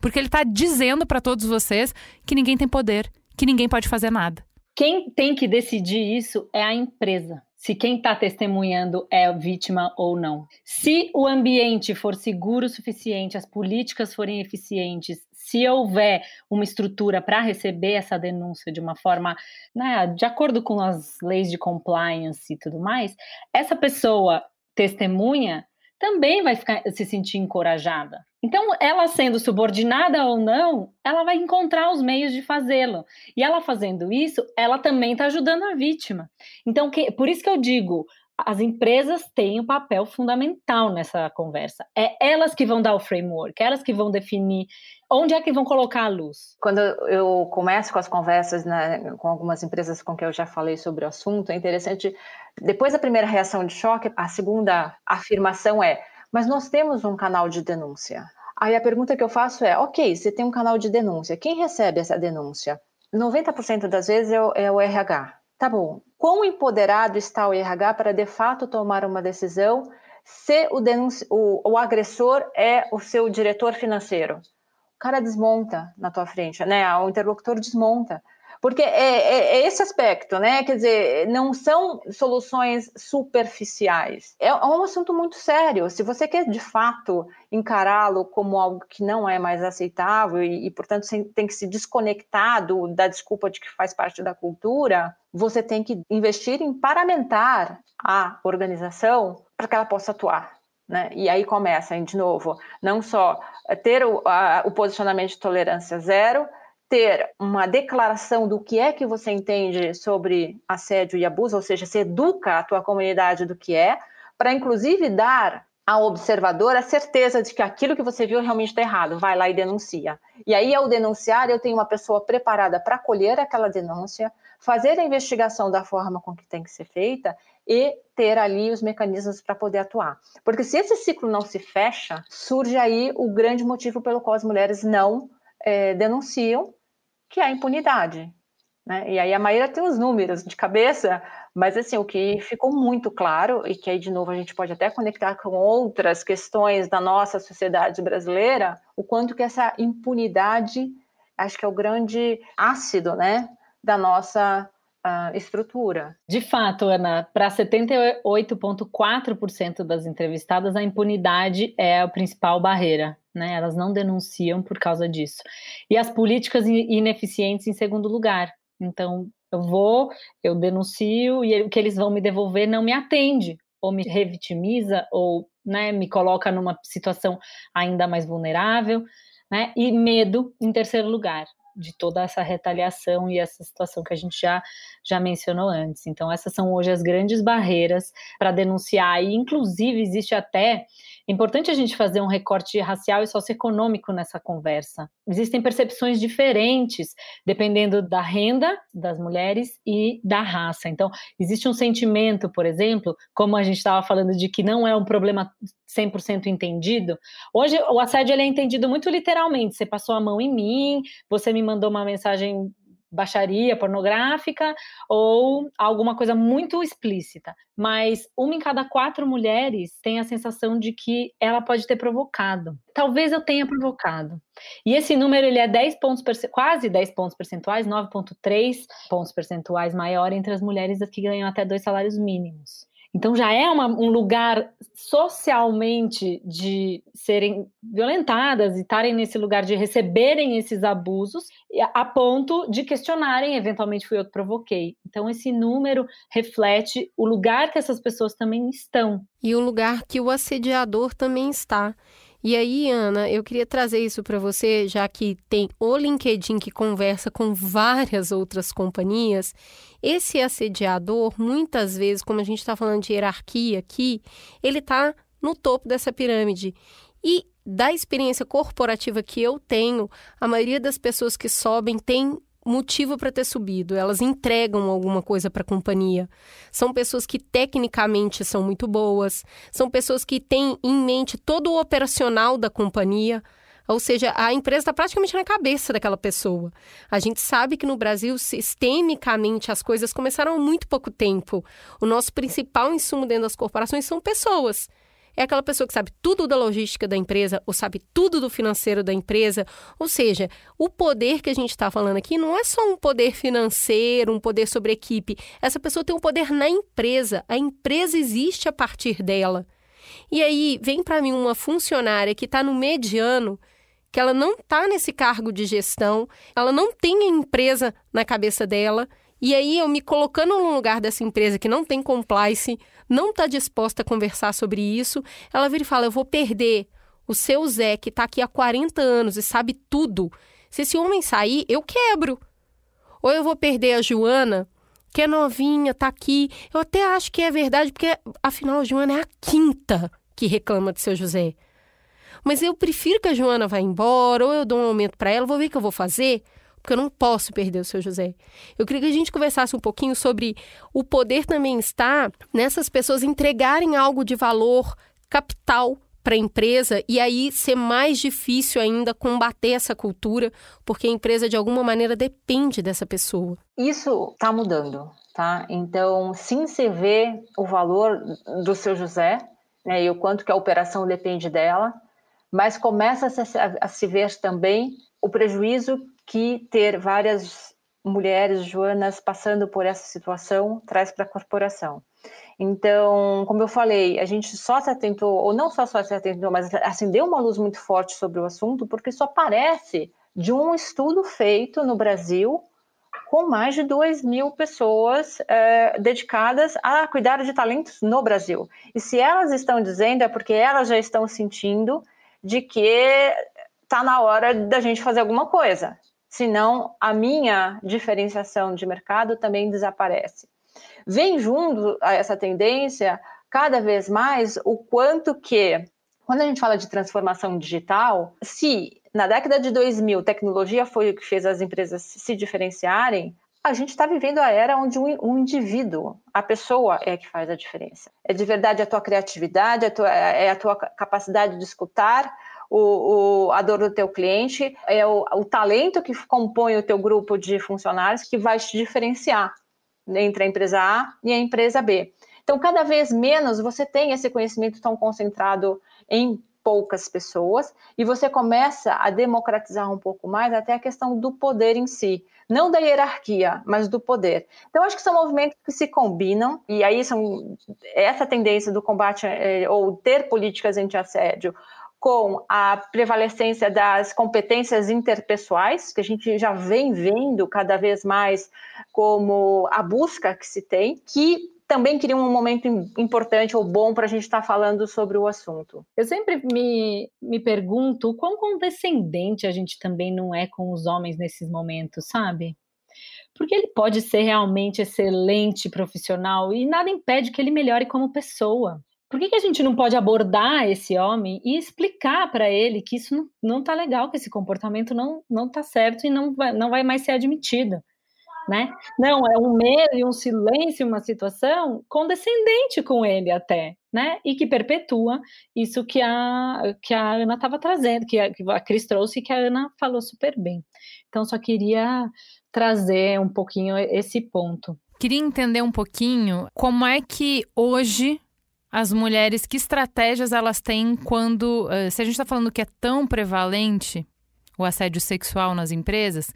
Porque ele está dizendo para todos vocês que ninguém tem poder, que ninguém pode fazer nada. Quem tem que decidir isso é a empresa. Se quem está testemunhando é vítima ou não. Se o ambiente for seguro o suficiente, as políticas forem eficientes, se houver uma estrutura para receber essa denúncia de uma forma, né, de acordo com as leis de compliance e tudo mais, essa pessoa testemunha também vai ficar, se sentir encorajada. Então, ela sendo subordinada ou não, ela vai encontrar os meios de fazê-lo. E ela fazendo isso, ela também está ajudando a vítima. Então, que, por isso que eu digo, as empresas têm um papel fundamental nessa conversa. É elas que vão dar o framework, elas que vão definir onde é que vão colocar a luz. Quando eu começo com as conversas né, com algumas empresas com quem eu já falei sobre o assunto, é interessante. Depois da primeira reação de choque, a segunda afirmação é: mas nós temos um canal de denúncia. Aí a pergunta que eu faço é: ok, você tem um canal de denúncia, quem recebe essa denúncia? 90% das vezes é o, é o RH. Tá bom. Quão empoderado está o RH para de fato tomar uma decisão se o, o, o agressor é o seu diretor financeiro? O cara desmonta na tua frente, né? O interlocutor desmonta. Porque é, é, é, esse aspecto, né? Quer dizer, não são soluções superficiais. É, é um assunto muito sério. Se você quer de fato encará-lo como algo que não é mais aceitável e, e, portanto, tem que se desconectar da desculpa de que faz parte da cultura, você tem que investir em paramentar a organização para que ela possa atuar. Né? E aí começa, de novo, não só ter o, a, o posicionamento de tolerância zero, ter uma declaração do que é que você entende sobre assédio e abuso, ou seja, se educa a tua comunidade do que é, para inclusive dar ao observador a certeza de que aquilo que você viu realmente está errado, vai lá e denuncia. E aí, ao denunciar, eu tenho uma pessoa preparada para acolher aquela denúncia, fazer a investigação da forma com que tem que ser feita e ter ali os mecanismos para poder atuar. Porque se esse ciclo não se fecha, surge aí o grande motivo pelo qual as mulheres não é, denunciam, que é a impunidade. Né? E aí a Maíra tem os números de cabeça, mas assim, o que ficou muito claro, e que aí de novo a gente pode até conectar com outras questões da nossa sociedade brasileira, o quanto que essa impunidade, acho que é o grande ácido, né, da nossa uh, estrutura. De fato, Ana, para 78,4% das entrevistadas, a impunidade é a principal barreira né? Elas não denunciam por causa disso. E as políticas ineficientes em segundo lugar. Então, eu vou, eu denuncio e o que eles vão me devolver não me atende, ou me revitimiza, ou né, me coloca numa situação ainda mais vulnerável, né? E medo em terceiro lugar de toda essa retaliação e essa situação que a gente já, já mencionou antes. Então, essas são hoje as grandes barreiras para denunciar, e inclusive existe até é importante a gente fazer um recorte racial e socioeconômico nessa conversa. Existem percepções diferentes dependendo da renda das mulheres e da raça. Então, existe um sentimento, por exemplo, como a gente estava falando de que não é um problema 100% entendido. Hoje, o assédio é entendido muito literalmente. Você passou a mão em mim, você me mandou uma mensagem baixaria pornográfica ou alguma coisa muito explícita. Mas uma em cada quatro mulheres tem a sensação de que ela pode ter provocado. Talvez eu tenha provocado. E esse número ele é 10 pontos, quase 10 pontos percentuais, 9,3 pontos percentuais maior entre as mulheres que ganham até dois salários mínimos. Então já é uma, um lugar socialmente de serem violentadas e estarem nesse lugar de receberem esses abusos a ponto de questionarem, eventualmente fui eu que provoquei. Então esse número reflete o lugar que essas pessoas também estão. E o lugar que o assediador também está. E aí, Ana, eu queria trazer isso para você, já que tem o LinkedIn que conversa com várias outras companhias. Esse assediador, muitas vezes, como a gente está falando de hierarquia aqui, ele está no topo dessa pirâmide. E da experiência corporativa que eu tenho, a maioria das pessoas que sobem tem motivo para ter subido, elas entregam alguma coisa para a companhia. São pessoas que tecnicamente são muito boas, são pessoas que têm em mente todo o operacional da companhia. Ou seja, a empresa está praticamente na cabeça daquela pessoa. A gente sabe que no Brasil, sistemicamente, as coisas começaram há muito pouco tempo. O nosso principal insumo dentro das corporações são pessoas é aquela pessoa que sabe tudo da logística da empresa ou sabe tudo do financeiro da empresa. Ou seja, o poder que a gente está falando aqui não é só um poder financeiro, um poder sobre equipe. Essa pessoa tem um poder na empresa. A empresa existe a partir dela. E aí vem para mim uma funcionária que está no mediano que ela não está nesse cargo de gestão, ela não tem a empresa na cabeça dela, e aí eu me colocando no lugar dessa empresa que não tem compliance, não está disposta a conversar sobre isso, ela vira e fala: Eu vou perder o seu Zé, que está aqui há 40 anos e sabe tudo. Se esse homem sair, eu quebro. Ou eu vou perder a Joana, que é novinha, está aqui. Eu até acho que é verdade, porque afinal a Joana é a quinta que reclama de seu José. Mas eu prefiro que a Joana vá embora, ou eu dou um aumento para ela, vou ver o que eu vou fazer porque eu não posso perder o seu José. Eu queria que a gente conversasse um pouquinho sobre o poder também está nessas pessoas entregarem algo de valor capital para a empresa e aí ser mais difícil ainda combater essa cultura, porque a empresa de alguma maneira depende dessa pessoa. Isso está mudando, tá? Então, sim, se vê o valor do seu José, né, e o quanto que a operação depende dela, mas começa a se, a, a se ver também o prejuízo que ter várias mulheres, Joanas, passando por essa situação traz para a corporação. Então, como eu falei, a gente só se atentou, ou não só, só se atentou, mas acendeu uma luz muito forte sobre o assunto, porque isso aparece de um estudo feito no Brasil com mais de 2 mil pessoas é, dedicadas a cuidar de talentos no Brasil. E se elas estão dizendo, é porque elas já estão sentindo de que está na hora da gente fazer alguma coisa senão a minha diferenciação de mercado também desaparece. Vem junto a essa tendência cada vez mais o quanto que, quando a gente fala de transformação digital, se na década de 2000 tecnologia foi o que fez as empresas se diferenciarem, a gente está vivendo a era onde um, indivíduo, a pessoa é que faz a diferença. É de verdade a tua criatividade, a tua, é a tua capacidade de escutar, o, o, a dor do teu cliente, é o, o talento que compõe o teu grupo de funcionários que vai te diferenciar entre a empresa A e a empresa B. Então, cada vez menos você tem esse conhecimento tão concentrado em poucas pessoas e você começa a democratizar um pouco mais até a questão do poder em si, não da hierarquia, mas do poder. Então acho que são movimentos que se combinam e aí são essa tendência do combate eh, ou ter políticas anti-assédio com a prevalecência das competências interpessoais, que a gente já vem vendo cada vez mais como a busca que se tem, que também queria um momento importante ou bom para a gente estar tá falando sobre o assunto. Eu sempre me, me pergunto quão condescendente a gente também não é com os homens nesses momentos, sabe? Porque ele pode ser realmente excelente profissional e nada impede que ele melhore como pessoa por que, que a gente não pode abordar esse homem e explicar para ele que isso não, não tá legal, que esse comportamento não, não tá certo e não vai, não vai mais ser admitido? Né? Não, é um medo e um silêncio, uma situação condescendente com ele até, né? E que perpetua isso que a, que a Ana estava trazendo, que a, que a Cris trouxe e que a Ana falou super bem. Então, só queria trazer um pouquinho esse ponto. Queria entender um pouquinho como é que hoje as mulheres, que estratégias elas têm quando. Uh, se a gente está falando que é tão prevalente o assédio sexual nas empresas,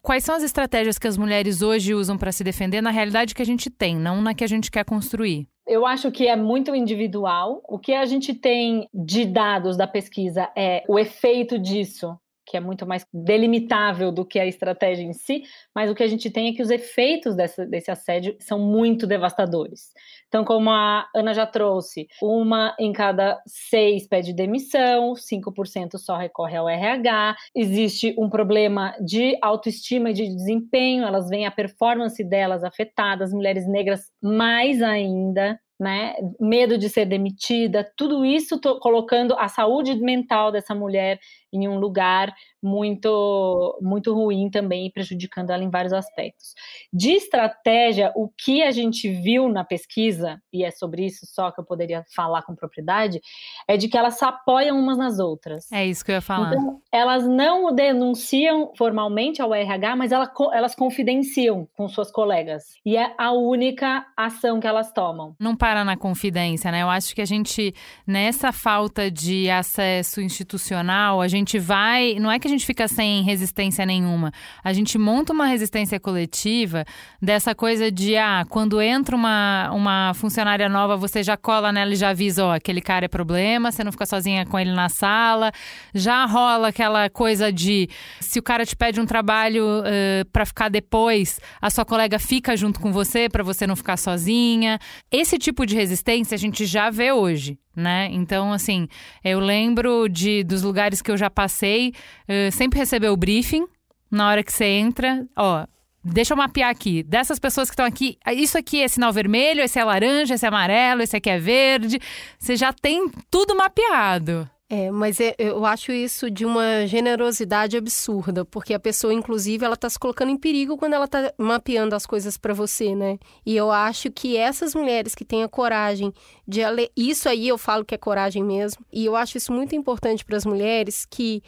quais são as estratégias que as mulheres hoje usam para se defender na realidade que a gente tem, não na que a gente quer construir? Eu acho que é muito individual. O que a gente tem de dados da pesquisa é o efeito disso que é muito mais delimitável do que a estratégia em si, mas o que a gente tem é que os efeitos dessa, desse assédio são muito devastadores. Então, como a Ana já trouxe, uma em cada seis pede demissão, 5% só recorre ao RH, existe um problema de autoestima e de desempenho, elas veem a performance delas afetada, as mulheres negras mais ainda, né? Medo de ser demitida, tudo isso colocando a saúde mental dessa mulher em um lugar muito muito ruim também, prejudicando ela em vários aspectos. De estratégia, o que a gente viu na pesquisa, e é sobre isso só que eu poderia falar com propriedade, é de que elas se apoiam umas nas outras. É isso que eu ia falar. Então, elas não denunciam formalmente ao RH, mas elas, elas confidenciam com suas colegas. E é a única ação que elas tomam. Não para na confidência, né? Eu acho que a gente, nessa falta de acesso institucional, a gente vai. Não é que a gente fica sem resistência nenhuma. A gente monta uma resistência coletiva dessa coisa de, ah, quando entra uma, uma funcionária nova, você já cola nela e já avisa, ó, aquele cara é problema, você não fica sozinha com ele na sala. Já rola aquela coisa de se o cara te pede um trabalho uh, para ficar depois, a sua colega fica junto com você para você não ficar sozinha. Esse tipo de resistência a gente já vê hoje né? Então, assim, eu lembro de dos lugares que eu já passei, uh, sempre receber o briefing na hora que você entra, ó. Deixa eu mapear aqui. Dessas pessoas que estão aqui, isso aqui é sinal vermelho, esse é laranja, esse é amarelo, esse aqui é verde. Você já tem tudo mapeado. É, mas é, eu acho isso de uma generosidade absurda, porque a pessoa, inclusive, ela está se colocando em perigo quando ela está mapeando as coisas para você, né? E eu acho que essas mulheres que têm a coragem de isso aí eu falo que é coragem mesmo, e eu acho isso muito importante para as mulheres que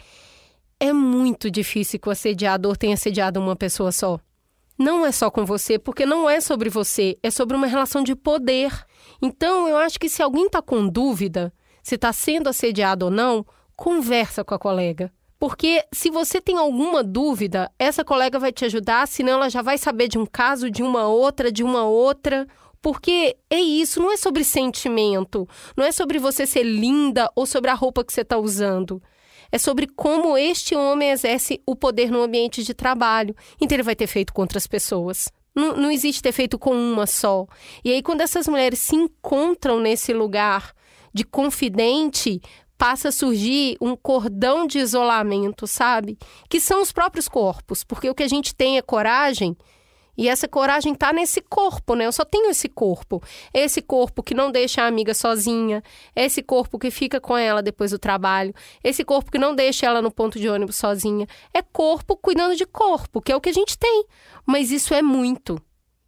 é muito difícil que o assediador tenha assediado uma pessoa só. Não é só com você, porque não é sobre você, é sobre uma relação de poder. Então, eu acho que se alguém está com dúvida, se está sendo assediado ou não, conversa com a colega. Porque se você tem alguma dúvida, essa colega vai te ajudar, senão ela já vai saber de um caso, de uma outra, de uma outra. Porque é isso, não é sobre sentimento, não é sobre você ser linda ou sobre a roupa que você está usando. É sobre como este homem exerce o poder no ambiente de trabalho. Então ele vai ter feito com outras pessoas. Não, não existe ter feito com uma só. E aí, quando essas mulheres se encontram nesse lugar de confidente, passa a surgir um cordão de isolamento, sabe? Que são os próprios corpos, porque o que a gente tem é coragem. E essa coragem tá nesse corpo, né? Eu só tenho esse corpo. Esse corpo que não deixa a amiga sozinha, esse corpo que fica com ela depois do trabalho, esse corpo que não deixa ela no ponto de ônibus sozinha. É corpo cuidando de corpo, que é o que a gente tem. Mas isso é muito.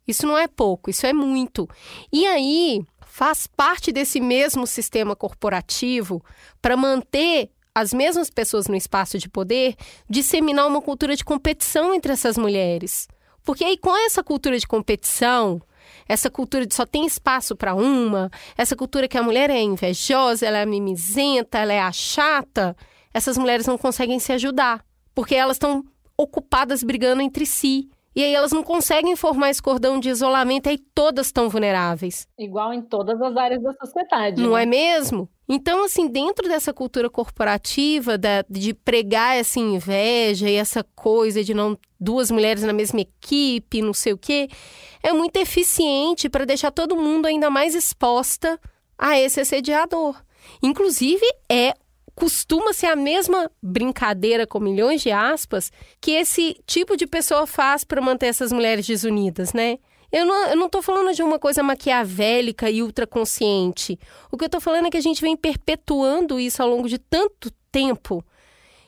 Isso não é pouco, isso é muito. E aí, faz parte desse mesmo sistema corporativo para manter as mesmas pessoas no espaço de poder, disseminar uma cultura de competição entre essas mulheres. Porque aí, com essa cultura de competição, essa cultura de só tem espaço para uma, essa cultura que a mulher é invejosa, ela é mimizenta, ela é a chata, essas mulheres não conseguem se ajudar, porque elas estão ocupadas brigando entre si. E aí elas não conseguem formar esse cordão de isolamento, aí todas estão vulneráveis. Igual em todas as áreas da sociedade. Não né? é mesmo? Então, assim, dentro dessa cultura corporativa, da, de pregar essa inveja e essa coisa de não duas mulheres na mesma equipe, não sei o quê, é muito eficiente para deixar todo mundo ainda mais exposta a esse assediador. Inclusive, é costuma ser a mesma brincadeira com milhões de aspas que esse tipo de pessoa faz para manter essas mulheres desunidas, né? Eu não, tô falando de uma coisa maquiavélica e ultraconsciente. O que eu tô falando é que a gente vem perpetuando isso ao longo de tanto tempo.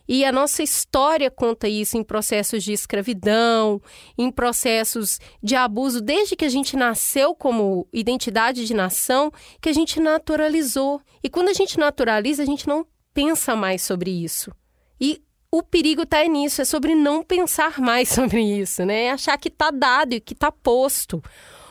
E a nossa história conta isso em processos de escravidão, em processos de abuso, desde que a gente nasceu como identidade de nação, que a gente naturalizou. E quando a gente naturaliza, a gente não pensa mais sobre isso. E o perigo está nisso, é sobre não pensar mais sobre isso, né? É achar que está dado e que está posto.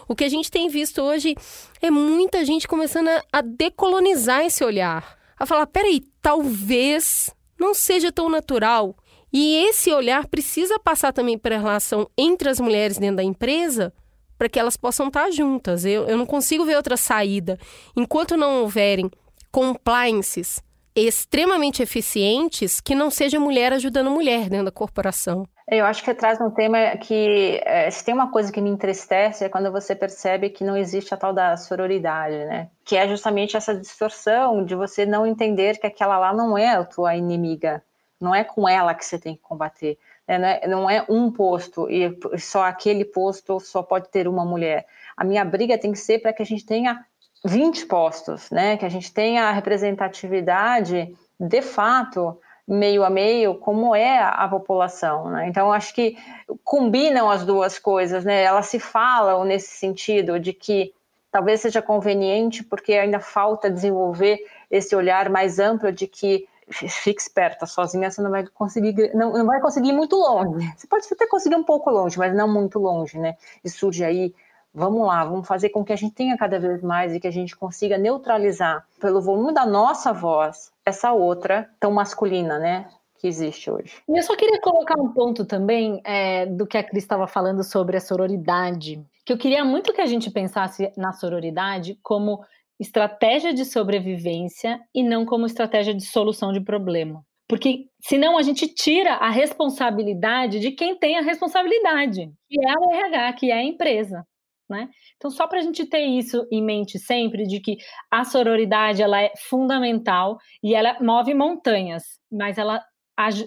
O que a gente tem visto hoje é muita gente começando a, decolonizar esse olhar. A falar, peraí, talvez não seja tão natural. E esse olhar precisa passar também para a relação entre as mulheres dentro da empresa, para que elas possam estar juntas. Eu, eu não consigo ver outra saída. Enquanto não houverem compliances extremamente eficientes que não seja mulher ajudando mulher dentro da corporação. Eu acho que traz um tema que, é, se tem uma coisa que me entristece, é quando você percebe que não existe a tal da sororidade, né? Que é justamente essa distorção de você não entender que aquela lá não é a tua inimiga, não é com ela que você tem que combater. Né? Não, é, é um posto e só aquele posto só pode ter uma mulher. A minha briga tem que ser para que a gente tenha 20 postos, né? Que a gente tenha a representatividade de fato meio a meio, como é a, população. Né? Então, acho que combinam as duas coisas, né? Elas se falam nesse sentido de que talvez seja conveniente, porque ainda falta desenvolver esse olhar mais amplo de que fique esperta, sozinha você não vai conseguir, não, não vai conseguir ir muito longe. Você pode até conseguir um pouco longe, mas não muito longe, né? E surge aí vamos lá, vamos fazer com que a gente tenha cada vez mais e que a gente consiga neutralizar pelo volume da nossa voz essa outra tão masculina, né? Que existe hoje. E eu só queria colocar um ponto também é, do que a Cris estava falando sobre a sororidade. Que eu queria muito que a gente pensasse na sororidade como estratégia de sobrevivência e não como estratégia de solução de problema. Porque senão a gente tira a responsabilidade de quem tem a responsabilidade, que é o RH, que é a empresa. Né? Então, só para a gente ter isso em mente sempre, de que a sororidade ela é fundamental e ela move montanhas, mas ela,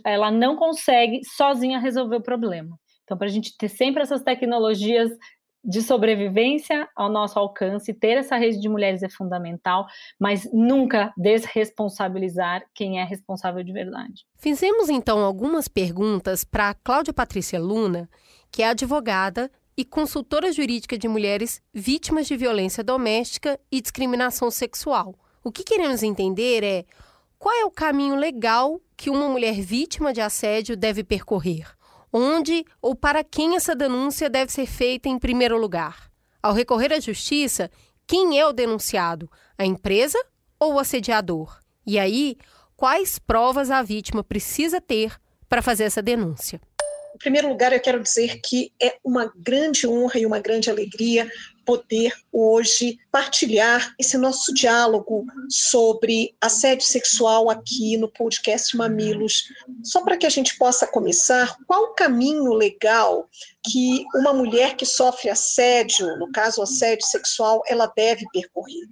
ela não consegue sozinha resolver o problema. Então, para a gente ter sempre essas tecnologias de sobrevivência ao nosso alcance, ter essa rede de mulheres é fundamental, mas nunca desresponsabilizar quem é responsável de verdade. Fizemos então algumas perguntas para Cláudia Patrícia Luna, que é advogada e consultora jurídica de mulheres vítimas de violência doméstica e discriminação sexual. O que queremos entender é qual é o caminho legal que uma mulher vítima de assédio deve percorrer? Onde ou para quem essa denúncia deve ser feita em primeiro lugar? Ao recorrer à justiça, quem é o denunciado? A empresa ou o assediador? E aí, quais provas a vítima precisa ter para fazer essa denúncia? Em primeiro lugar, eu quero dizer que é uma grande honra e uma grande alegria poder hoje partilhar esse nosso diálogo sobre assédio sexual aqui no podcast Mamilos. Só para que a gente possa começar, qual o caminho legal que uma mulher que sofre assédio, no caso assédio sexual, ela deve percorrer?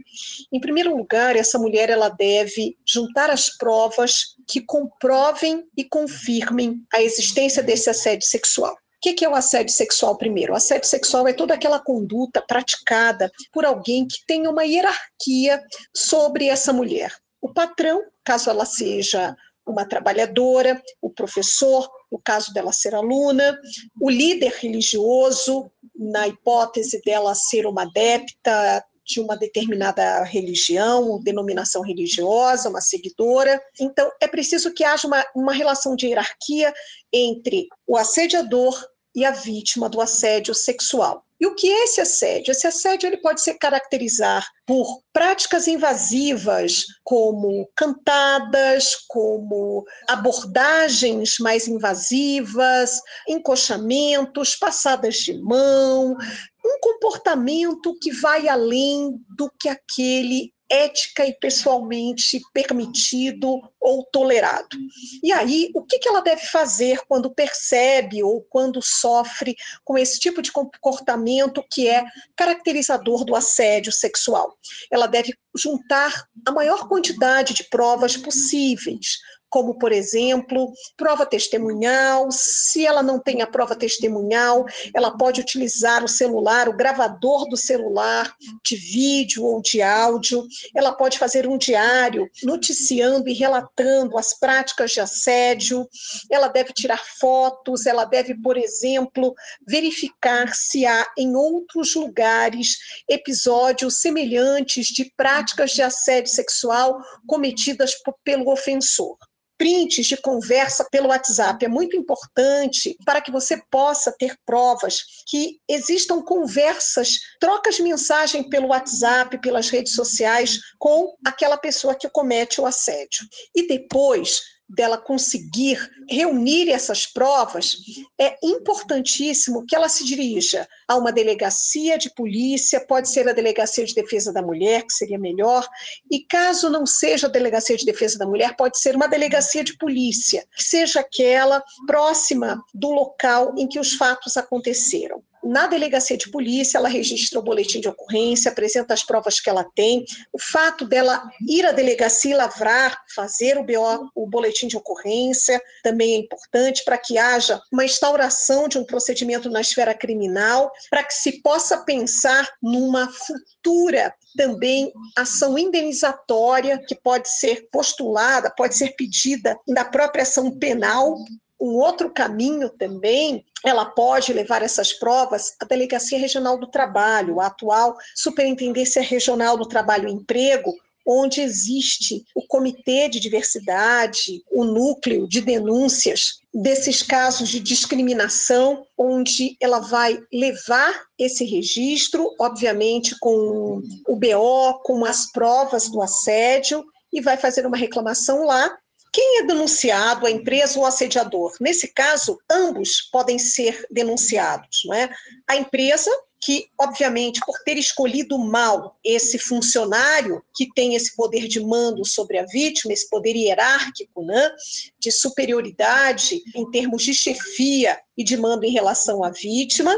Em primeiro lugar, essa mulher ela deve juntar as provas que comprovem e confirmem a existência desse assédio sexual que é o assédio sexual primeiro? O assédio sexual é toda aquela conduta praticada por alguém que tem uma hierarquia sobre essa mulher. O patrão, caso ela seja uma trabalhadora, o professor, no caso dela ser aluna, o líder religioso, na hipótese dela ser uma adepta de uma determinada religião, denominação religiosa, uma seguidora. Então, é preciso que haja uma, uma relação de hierarquia entre o assediador e a vítima do assédio sexual. E o que é esse assédio? Esse assédio ele pode ser caracterizar por práticas invasivas, como cantadas, como abordagens mais invasivas, encoxamentos, passadas de mão, um comportamento que vai além do que aquele ética e pessoalmente permitido ou tolerado. E aí, o que ela deve fazer quando percebe ou quando sofre com esse tipo de comportamento que é caracterizador do assédio sexual? Ela deve juntar a maior quantidade de provas possíveis, como, por exemplo, prova testemunhal. Se ela não tem a prova testemunhal, ela pode utilizar o celular, o gravador do celular, de vídeo ou de áudio. Ela pode fazer um diário noticiando e relatando as práticas de assédio. Ela deve tirar fotos, ela deve, por exemplo, verificar se há em outros lugares episódios semelhantes de práticas de assédio sexual cometidas pelo ofensor prints de conversa pelo WhatsApp. É muito importante para que você possa ter provas que existam conversas, trocas de mensagem pelo WhatsApp, pelas redes sociais com aquela pessoa que comete o assédio. E depois, dela conseguir reunir essas provas, é importantíssimo que ela se dirija a uma delegacia de polícia, pode ser a Delegacia de Defesa da Mulher, que seria melhor, e caso não seja a Delegacia de Defesa da Mulher, pode ser uma delegacia de polícia, que seja aquela próxima do local em que os fatos aconteceram. Na delegacia de polícia, ela registra o boletim de ocorrência, apresenta as provas que ela tem. O fato dela ir à delegacia e lavrar, fazer o BO, o boletim de ocorrência, também é importante para que haja uma instauração de um procedimento na esfera criminal, para que se possa pensar numa futura também ação indenizatória que pode ser postulada, pode ser pedida na própria ação penal um outro caminho também, ela pode levar essas provas à Delegacia Regional do Trabalho, a atual Superintendência Regional do Trabalho e Emprego, onde existe o Comitê de Diversidade, o núcleo de denúncias desses casos de discriminação, onde ela vai levar esse registro, obviamente com o BO, com as provas do assédio, e vai fazer uma reclamação lá quem é denunciado, a empresa ou o assediador? Nesse caso, ambos podem ser denunciados. Não é? A empresa, que, obviamente, por ter escolhido mal esse funcionário que tem esse poder de mando sobre a vítima, esse poder hierárquico, né, de superioridade em termos de chefia e de mando em relação à vítima,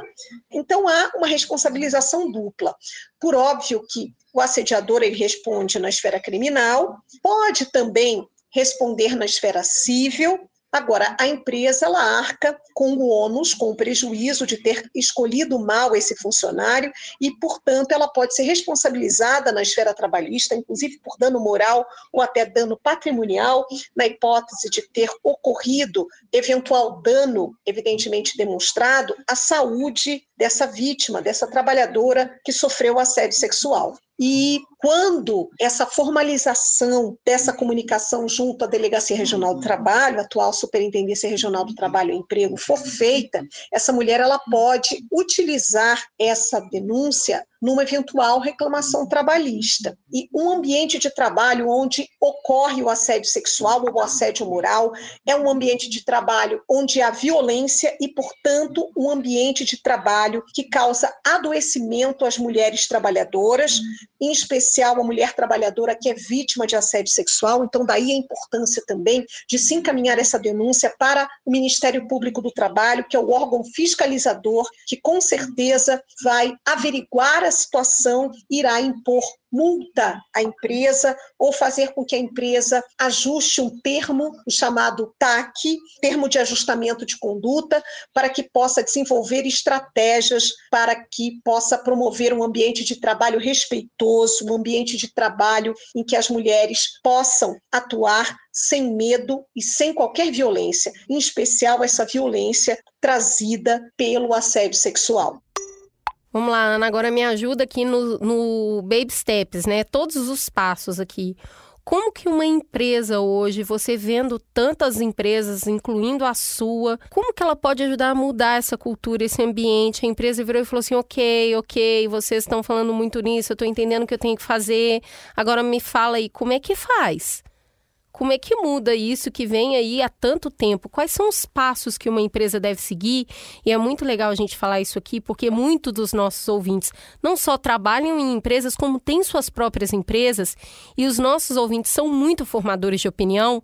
então há uma responsabilização dupla. Por óbvio que o assediador ele responde na esfera criminal, pode também responder na esfera civil. Agora, a empresa ela arca com o ônus, com o prejuízo de ter escolhido mal esse funcionário e, portanto, ela pode ser responsabilizada na esfera trabalhista, inclusive por dano moral ou até dano patrimonial, na hipótese de ter ocorrido eventual dano, evidentemente demonstrado, à saúde dessa vítima, dessa trabalhadora que sofreu assédio sexual. E quando essa formalização dessa comunicação junto à Delegacia Regional do Trabalho, atual Superintendência Regional do Trabalho e Emprego, for feita, essa mulher ela pode utilizar essa denúncia numa eventual reclamação trabalhista. E um ambiente de trabalho onde ocorre o assédio sexual ou o assédio moral é um ambiente de trabalho onde há violência e, portanto, um ambiente de trabalho que causa adoecimento às mulheres trabalhadoras, em especial a mulher trabalhadora que é vítima de assédio sexual. Então, daí a importância também de se encaminhar essa denúncia para o Ministério Público do Trabalho, que é o órgão fiscalizador que com certeza vai averiguar a situação, irá impor multa à empresa ou fazer com que a empresa ajuste um termo, o chamado TAC, termo de ajustamento de conduta, para que possa desenvolver estratégias para que possa promover um ambiente de trabalho respeitoso, um ambiente de trabalho em que as mulheres possam atuar sem medo e sem qualquer violência, em especial essa violência trazida pelo assédio sexual. Vamos lá, Ana, agora me ajuda aqui no, no Baby Steps, né? Todos os passos aqui. Como que uma empresa hoje, você vendo tantas empresas, incluindo a sua, como que ela pode ajudar a mudar essa cultura, esse ambiente? A empresa virou e falou assim: ok, ok, vocês estão falando muito nisso, eu estou entendendo o que eu tenho que fazer. Agora me fala aí, como é que faz? Como é que muda isso que vem aí há tanto tempo? Quais são os passos que uma empresa deve seguir? E é muito legal a gente falar isso aqui, porque muitos dos nossos ouvintes não só trabalham em empresas, como têm suas próprias empresas, e os nossos ouvintes são muito formadores de opinião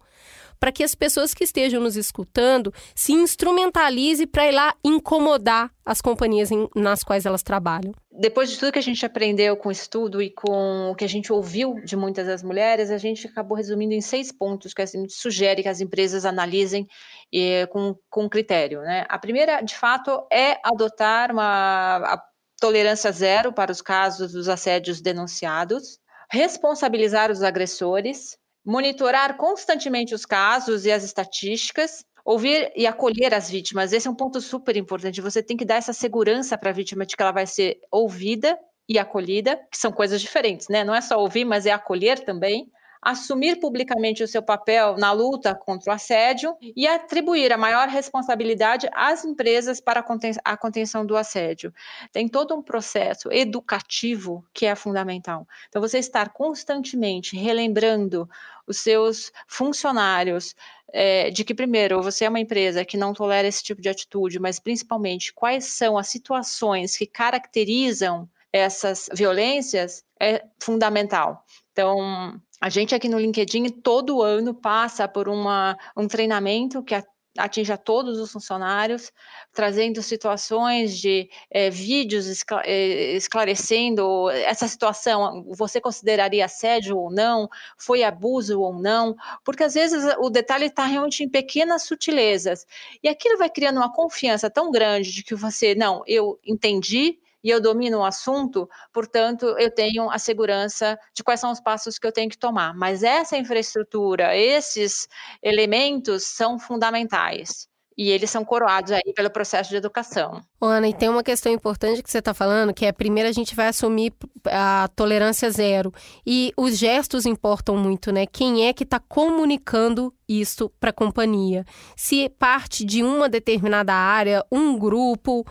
para que as pessoas que estejam nos escutando se instrumentalize para ir lá incomodar as companhias em, nas quais elas trabalham. Depois de tudo que a gente aprendeu com o estudo e com o que a gente ouviu de muitas das mulheres, a gente acabou resumindo em seis pontos que a gente sugere que as empresas analisem e, com, com critério. Né? A primeira, de fato, é adotar uma tolerância zero para os casos dos assédios denunciados, responsabilizar os agressores, monitorar constantemente os casos e as estatísticas, ouvir e acolher as vítimas. Esse é um ponto super importante. Você tem que dar essa segurança para a vítima de que ela vai ser ouvida e acolhida, que são coisas diferentes, né? Não é só ouvir, mas é acolher também assumir publicamente o seu papel na luta contra o assédio e atribuir a maior responsabilidade às empresas para a contenção do assédio. Tem todo um processo educativo que é fundamental. Então, você estar constantemente relembrando os seus funcionários é, de que, primeiro, você é uma empresa que não tolera esse tipo de atitude, mas principalmente quais são as situações que caracterizam essas violências é fundamental. Então, a gente aqui no LinkedIn todo ano passa por uma, um treinamento que atinja todos os funcionários, trazendo situações de é, vídeos é, esclarecendo essa situação, você consideraria assédio ou não, foi abuso ou não, porque às vezes o detalhe está realmente em pequenas sutilezas, e aquilo vai criando uma confiança tão grande de que você, não, eu entendi, e eu domino o assunto, portanto, eu tenho a segurança de quais são os passos que eu tenho que tomar. Mas essa infraestrutura, esses elementos são fundamentais. E eles são coroados aí pelo processo de educação. Ana, e tem uma questão importante que você está falando, que é primeiro a gente vai assumir a tolerância zero. E os gestos importam muito, né? Quem é que está comunicando isso para a companhia? Se parte de uma determinada área, um grupo,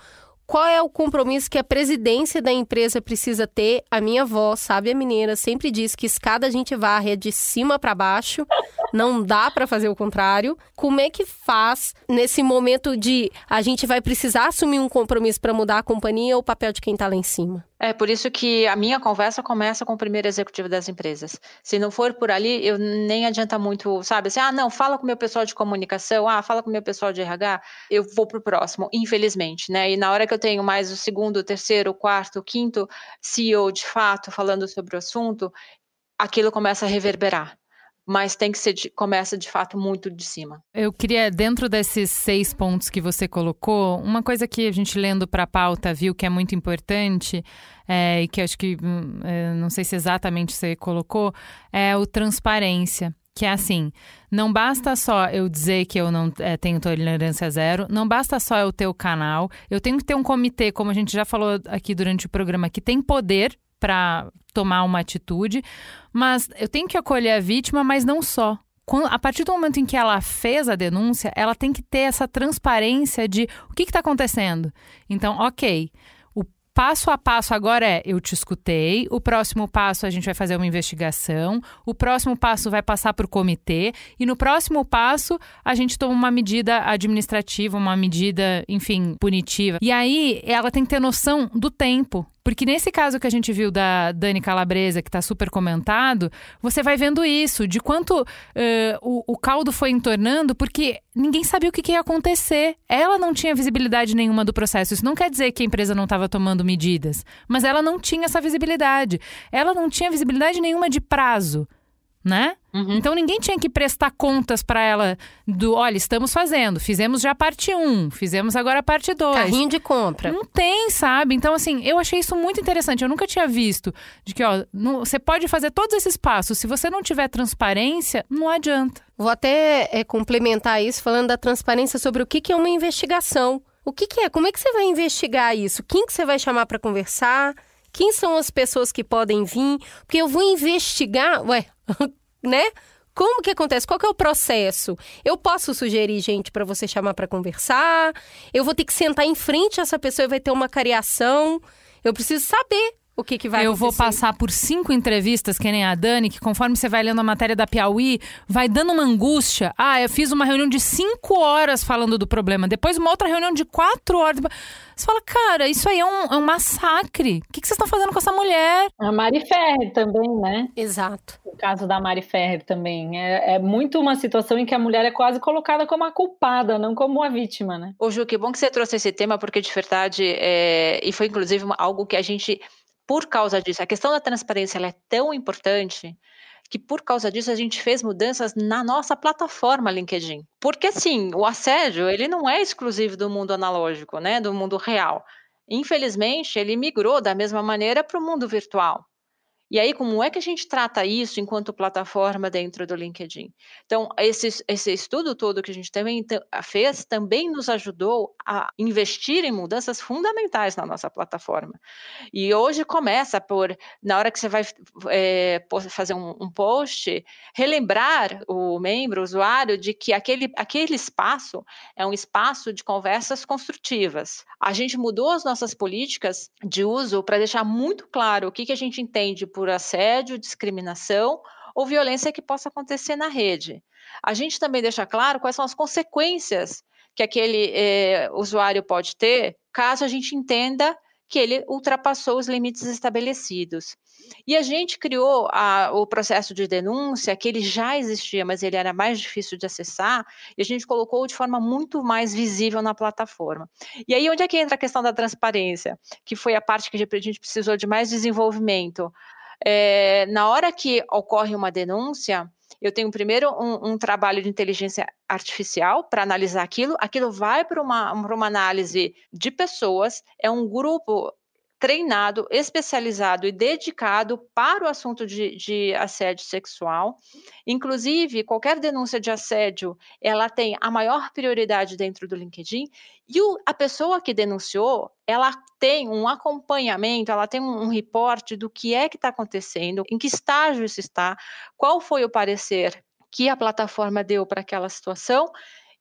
qual é o compromisso que a presidência da empresa precisa ter? A minha avó, sabe, a mineira, sempre diz que escada a gente varre de cima para baixo, não dá para fazer o contrário. Como é que faz nesse momento de a gente vai precisar assumir um compromisso para mudar a companhia ou o papel de quem está lá em cima? É por isso que a minha conversa começa com o primeiro executivo das empresas. Se não for por ali, eu nem adianta muito, sabe? Assim, ah, não, fala com o meu pessoal de comunicação, ah, fala com o meu pessoal de RH, eu vou para o próximo, infelizmente, né? E na hora que eu tenho mais o segundo, o terceiro, o quarto, o quinto CEO de fato falando sobre o assunto, aquilo começa a reverberar mas tem que ser de, começa de fato muito de cima. Eu queria dentro desses seis pontos que você colocou, uma coisa que a gente lendo para a pauta viu que é muito importante é, e que acho que hum, é, não sei se exatamente você colocou é o transparência que é assim, não basta só eu dizer que eu não é, tenho tolerância zero, não basta só eu ter o canal, eu tenho que ter um comitê, como a gente já falou aqui durante o programa, que tem poder para tomar uma atitude, mas eu tenho que acolher a vítima, mas não só. A partir do momento em que ela fez a denúncia, ela tem que ter essa transparência de o que está acontecendo. Então, ok, passo a passo agora é: eu te escutei, o próximo passo a gente vai fazer uma investigação, o próximo passo vai passar para o comitê, e no próximo passo a gente toma uma medida administrativa, uma medida, enfim, punitiva. E aí ela tem que ter noção do tempo. Porque nesse caso que a gente viu da Dani Calabresa, que está super comentado, você vai vendo isso, de quanto uh, o, o, caldo foi entornando, porque ninguém sabia o que, que, ia acontecer. Ela não tinha visibilidade nenhuma do processo. Isso não quer dizer que a empresa não estava tomando medidas, mas ela não tinha essa visibilidade. Ela não tinha visibilidade nenhuma de prazo né? Uhum. Então ninguém tinha que prestar contas para ela do, olha, estamos fazendo, fizemos já a parte 1, fizemos agora a parte 2. Carrinho de compra. Não tem, sabe? Então assim, eu achei isso muito interessante. Eu nunca tinha visto de que, ó, não, você pode fazer todos esses passos, se você não tiver transparência, não adianta. Vou até é, complementar isso falando da transparência sobre o que, que é uma investigação. O que, que é? Como é que você vai investigar isso? Quem que você vai chamar para conversar? Quem são as pessoas que podem vir? Porque eu vou investigar, ué, né? Como que acontece? Qual que é o processo? Eu posso sugerir gente para você chamar para conversar? Eu vou ter que sentar em frente a essa pessoa e vai ter uma cariação? Eu preciso saber o que, que vai Eu acontecer. vou passar por cinco entrevistas, que nem a Dani, que conforme você vai lendo a matéria da Piauí, vai dando uma angústia. Ah, eu fiz uma reunião de cinco horas falando do problema, depois uma outra reunião de quatro horas. Você fala, cara, isso aí é um, é um massacre. O que, que vocês estão fazendo com essa mulher? A Mari Ferrer também, né? Exato. O caso da Mari Ferrer também. É, é muito uma situação em que a mulher é quase colocada como a culpada, não como a vítima, né? Ô, Ju, que bom que você trouxe esse tema, porque de verdade, é... e foi inclusive algo que a gente por causa disso, a questão da transparência é tão importante que por causa disso a gente fez mudanças na nossa plataforma LinkedIn. Porque assim, o assédio, ele não é exclusivo do mundo analógico, né, do mundo real. Infelizmente, ele migrou da mesma maneira para o mundo virtual. E aí, como é que a gente trata isso enquanto plataforma dentro do LinkedIn? Então, esse, esse estudo todo que a gente também fez também nos ajudou a investir em mudanças fundamentais na nossa plataforma. E hoje começa por, na hora que você vai é, fazer um, um post, relembrar o membro, o usuário, de que aquele, aquele espaço é um espaço de conversas construtivas. A gente mudou as nossas políticas de uso para deixar muito claro o que, que a gente entende por por assédio, discriminação ou violência que possa acontecer na rede. A gente também deixa claro quais são as consequências que aquele eh, usuário pode ter caso a gente entenda que ele ultrapassou os limites estabelecidos. E a gente criou a, o processo de denúncia, que ele já existia, mas ele era mais difícil de acessar, e a gente colocou de forma muito mais visível na plataforma. E aí, onde é que entra a questão da transparência, que foi a parte que a gente precisou de mais desenvolvimento? É, na hora que ocorre uma denúncia, eu tenho primeiro um, um trabalho de inteligência artificial para analisar aquilo, aquilo vai para uma, uma análise de pessoas, é um grupo treinado, especializado e dedicado para o assunto de, de, assédio sexual. Inclusive, qualquer denúncia de assédio, ela tem a maior prioridade dentro do LinkedIn. E o, a pessoa que denunciou, ela tem um acompanhamento, ela tem um, um reporte do que é que está acontecendo, em que estágio isso está, qual foi o parecer que a plataforma deu para aquela situação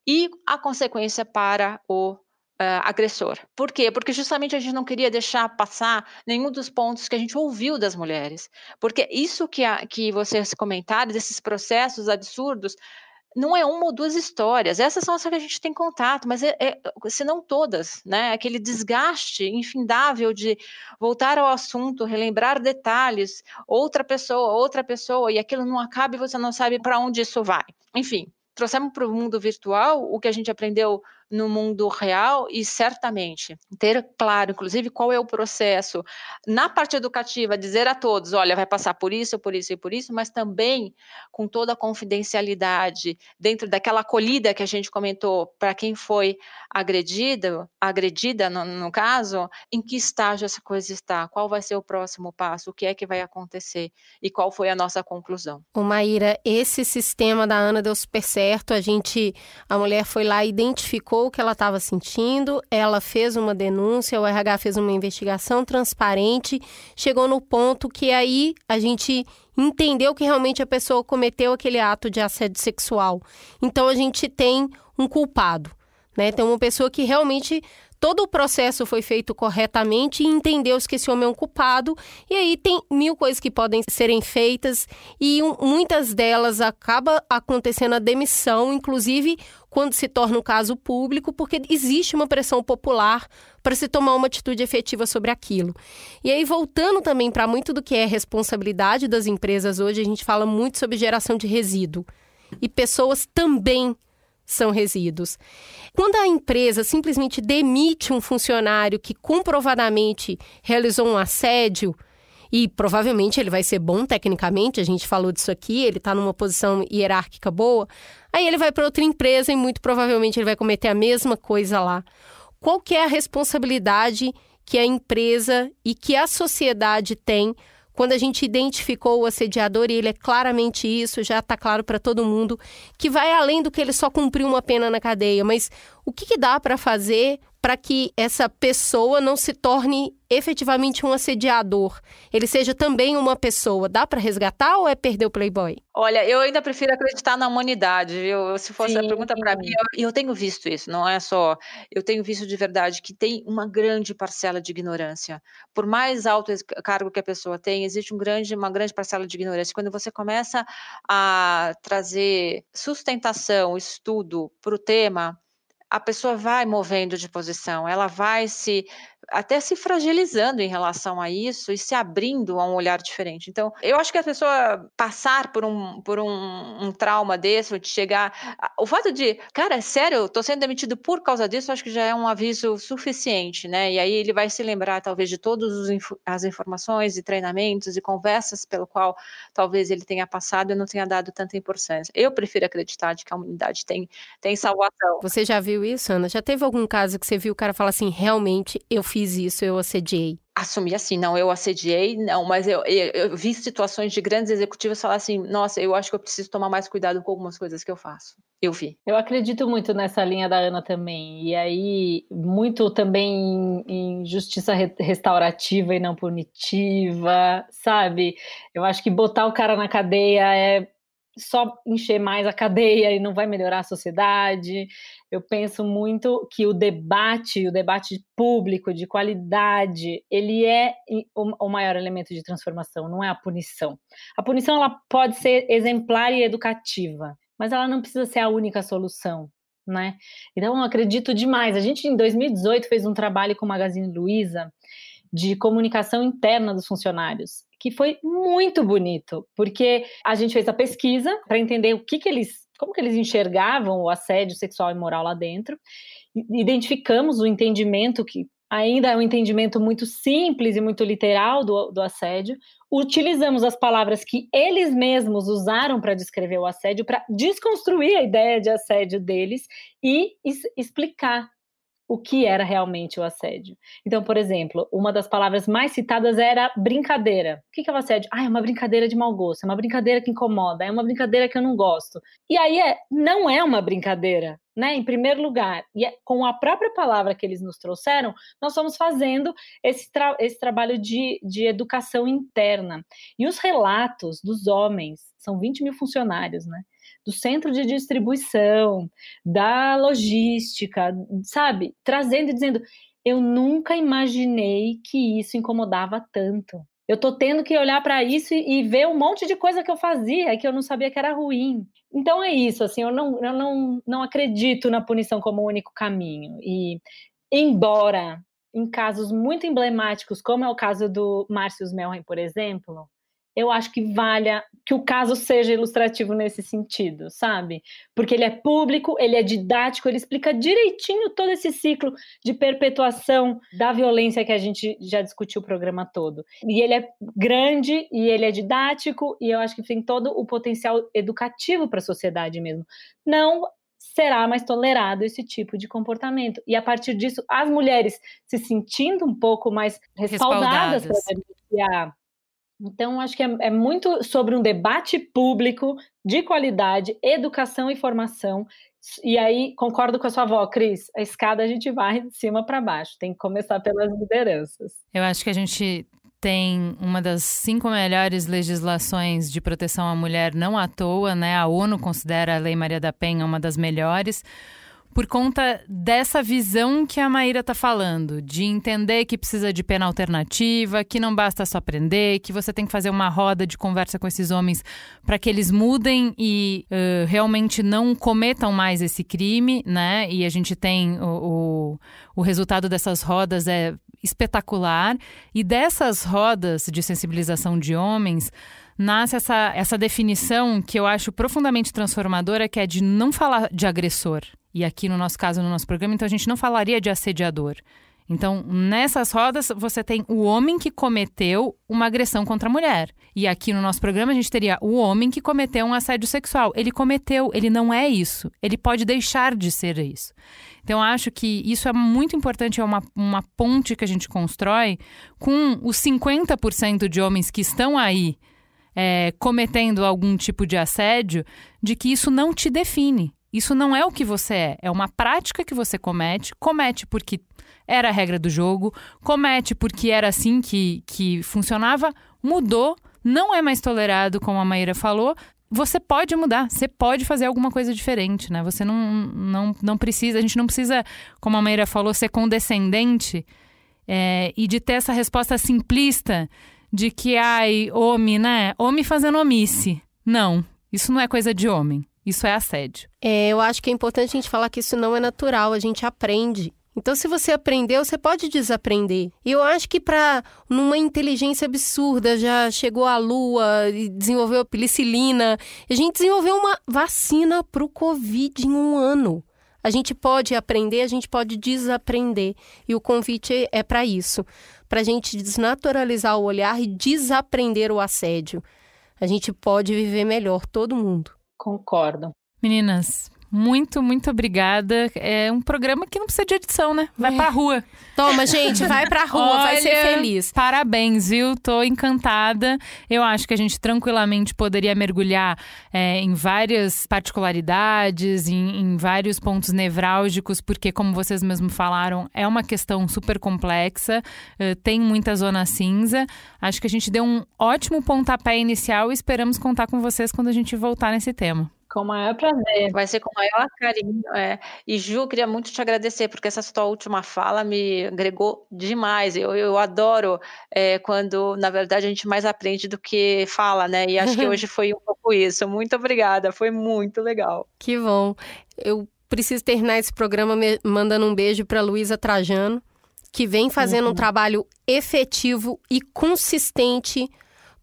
e a consequência para o uh, agressor. Por quê? Porque justamente a gente não queria deixar passar nenhum dos pontos que a gente ouviu das mulheres. Porque isso que, a, que vocês comentaram, desses processos absurdos, não é uma ou duas histórias, essas são as que a gente tem contato, mas é, é, se não todas, né? Aquele desgaste infindável de voltar ao assunto, relembrar detalhes, outra pessoa, outra pessoa, e aquilo não acaba e você não sabe para onde isso vai. Enfim, trouxemos para o mundo virtual o que a gente aprendeu no mundo real e certamente ter claro, inclusive, qual é o processo na parte educativa, dizer a todos, olha, vai passar por isso, por isso e por isso, mas também com toda a confidencialidade dentro daquela acolhida que a gente comentou para quem foi agredido, agredida no, no caso, em que estágio essa coisa está, qual vai ser o próximo passo, o que é que vai acontecer e qual foi a nossa conclusão. O Maíra, esse sistema da Ana deu super certo, a gente, a mulher foi lá identificou o que ela estava sentindo, ela fez uma denúncia, o RH fez uma investigação transparente, chegou no ponto que aí a gente entendeu que realmente a pessoa cometeu aquele ato de assédio sexual. Então a gente tem um culpado, né? Tem uma pessoa que realmente todo o processo foi feito corretamente e entendeu que esse homem é um culpado. E aí tem mil coisas que podem serem feitas e um, muitas delas acaba acontecendo a demissão, inclusive quando se torna um caso público, porque existe uma pressão popular para se tomar uma atitude efetiva sobre aquilo. E aí, voltando também para muito do que é responsabilidade das empresas hoje, a gente fala muito sobre geração de resíduo. E pessoas também são resíduos. Quando a empresa simplesmente demite um funcionário que comprovadamente realizou um assédio, e provavelmente ele vai ser bom tecnicamente, a gente falou disso aqui, ele está numa posição hierárquica boa, aí ele vai para outra empresa e muito provavelmente ele vai cometer a mesma coisa lá. Qual que é a responsabilidade que a empresa e que a sociedade tem quando a gente identificou o assediador e ele é claramente isso, já está claro para todo mundo, que vai além do que ele só cumpriu uma pena na cadeia, mas o que, que dá para fazer para que essa pessoa não se torne efetivamente um assediador, ele seja também uma pessoa. Dá para resgatar ou é perder o Playboy? Olha, eu ainda prefiro acreditar na humanidade, viu? Se fosse Sim. a pergunta para mim, eu, eu, tenho visto isso, não é só. Eu tenho visto de verdade que tem uma grande parcela de ignorância. Por mais alto cargo que a pessoa tem, existe um grande, uma grande parcela de ignorância. Quando você começa a trazer sustentação, estudo para o tema, a pessoa vai movendo de posição, ela vai se até se fragilizando em relação a isso e se abrindo a um olhar diferente. Então, eu acho que a pessoa passar por um, por um, um trauma desse, de chegar. O fato de, cara, é sério, eu tô sendo demitido por causa disso, acho que já é um aviso suficiente, né? E aí ele vai se lembrar, talvez, de todas as informações e treinamentos e conversas pelo qual talvez ele tenha passado e não tenha dado tanta importância. Eu prefiro acreditar de que a humanidade tem, tem salvação. Você já viu isso, Ana? Já teve algum caso que você viu o cara falar assim, realmente, eu fiz fiz isso, eu assediei? Assumi assim, não, eu assediei, não, mas eu, eu, eu, vi situações de grandes executivos falar assim, nossa, eu acho que eu preciso tomar mais cuidado com algumas coisas que eu faço. Eu vi. Eu acredito muito nessa linha da Ana também, e aí muito também em, em justiça re restaurativa e não punitiva, sabe? Eu acho que botar o cara na cadeia é só encher mais a cadeia e não vai melhorar a sociedade. Eu penso muito que o debate, o debate público de qualidade, ele é o maior elemento de transformação, não é a punição. A punição ela pode ser exemplar e educativa, mas ela não precisa ser a única solução. Né? Então, eu acredito demais. A gente, em 2018, fez um trabalho com o Magazine Luiza de comunicação interna dos funcionários, que foi muito bonito, porque a gente fez a pesquisa para entender o que, que eles, como que eles enxergavam o assédio sexual e moral lá dentro, identificamos o entendimento que ainda é um entendimento muito simples e muito literal do, do assédio. Utilizamos as palavras que eles mesmos usaram para descrever o assédio, para desconstruir a ideia de assédio deles e explicar o que era realmente o assédio. Então, por exemplo, uma das palavras mais citadas era brincadeira. O que é o assédio? Ah, é uma brincadeira de mau gosto, é uma brincadeira que incomoda, é uma brincadeira que eu não gosto. E aí é, não é uma brincadeira, né? Em primeiro lugar, e é, com a própria palavra que eles nos trouxeram, nós estamos fazendo esse, tra esse trabalho de, de educação interna. E os relatos dos homens, são 20 mil funcionários, né? Do centro de distribuição, da logística, sabe? Trazendo e dizendo: eu nunca imaginei que isso incomodava tanto. Eu tô tendo que olhar para isso e, e, ver um monte de coisa que eu fazia que eu não sabia que era ruim. Então é isso, assim, eu não, eu não, não acredito na punição como o único caminho. E embora em casos muito emblemáticos, como é o caso do Márcio Melren, por exemplo, eu acho que valha que o caso seja ilustrativo nesse sentido, sabe? Porque ele é público, ele é didático, ele explica direitinho todo esse ciclo de perpetuação da violência que a gente já discutiu o programa todo. E ele é grande e ele é didático e eu acho que tem todo o potencial educativo para a sociedade mesmo. Não será mais tolerado esse tipo de comportamento. E a partir disso, as mulheres se sentindo um pouco mais respaldadas, respaldadas. para denunciar então, acho que é, é, muito sobre um debate público de qualidade, educação e formação. E aí, concordo com a sua avó, Cris, a escada a gente vai de cima para baixo, tem que começar pelas lideranças. Eu acho que a gente tem uma das cinco melhores legislações de proteção à mulher, não à toa, né? A ONU considera a Lei Maria da Penha uma das melhores por conta dessa visão que a Maíra está falando, de entender que precisa de pena alternativa, que não basta só aprender, que você tem que fazer uma roda de conversa com esses homens para que eles mudem e uh, realmente não cometam mais esse crime, né? E a gente tem o, o, o resultado dessas rodas é espetacular. E dessas rodas de sensibilização de homens, nasce essa, essa definição que eu acho profundamente transformadora, que é de não falar de agressor, e aqui no nosso caso, no nosso programa, então a gente não falaria de assediador. Então, nessas rodas, você tem o homem que cometeu uma agressão contra a mulher. E aqui no nosso programa, a gente teria o homem que cometeu um assédio sexual. Ele cometeu, ele não é isso. Ele pode deixar de ser isso. Então, acho que isso é muito importante, é uma, uma ponte que a gente constrói com os 50% de homens que estão aí é, cometendo algum tipo de assédio, de que isso não te define. Isso não é o que você é, é uma prática que você comete, comete porque era a regra do jogo, comete porque era assim que, que funcionava, mudou, não é mais tolerado, como a Maíra falou. Você pode mudar, você pode fazer alguma coisa diferente, né? Você não, não, não precisa, a gente não precisa, como a Maíra falou, ser condescendente é, e de ter essa resposta simplista de que, ai, homem, né? Homem fazendo omisse. Não, isso não é coisa de homem. Isso é assédio. É, eu acho que é importante a gente falar que isso não é natural, a gente aprende. Então, se você aprendeu, você pode desaprender. E eu acho que para numa inteligência absurda já chegou à Lua e desenvolveu a penicilina, a gente desenvolveu uma vacina para o Covid em um ano. A gente pode aprender, a gente pode desaprender. E o convite é para isso para a gente desnaturalizar o olhar e desaprender o assédio. A gente pode viver melhor, todo mundo. Concordo. Meninas, muito, muito obrigada. É um programa que não precisa de edição, né? Vai é. pra rua. Toma, gente, vai pra rua, Olha, vai ser feliz. Parabéns, viu? Tô encantada. Eu acho que a gente tranquilamente poderia mergulhar é, em várias particularidades, em, em, vários pontos nevrálgicos, porque, como vocês mesmos falaram, é uma questão super complexa, é, tem muita zona cinza. Acho que a gente deu um ótimo pontapé inicial e esperamos contar com vocês quando a gente voltar nesse tema. Com o maior prazer. Vai ser com o maior carinho. É. E Ju, queria muito te agradecer, porque essa sua última fala me agregou demais. Eu, eu adoro é, quando, na verdade, a gente mais aprende do que fala, né? E acho que hoje foi um pouco isso. Muito obrigada, foi muito legal. Que bom. Eu preciso terminar esse programa mandando um beijo para Luísa Trajano, que vem fazendo uhum. um trabalho efetivo e consistente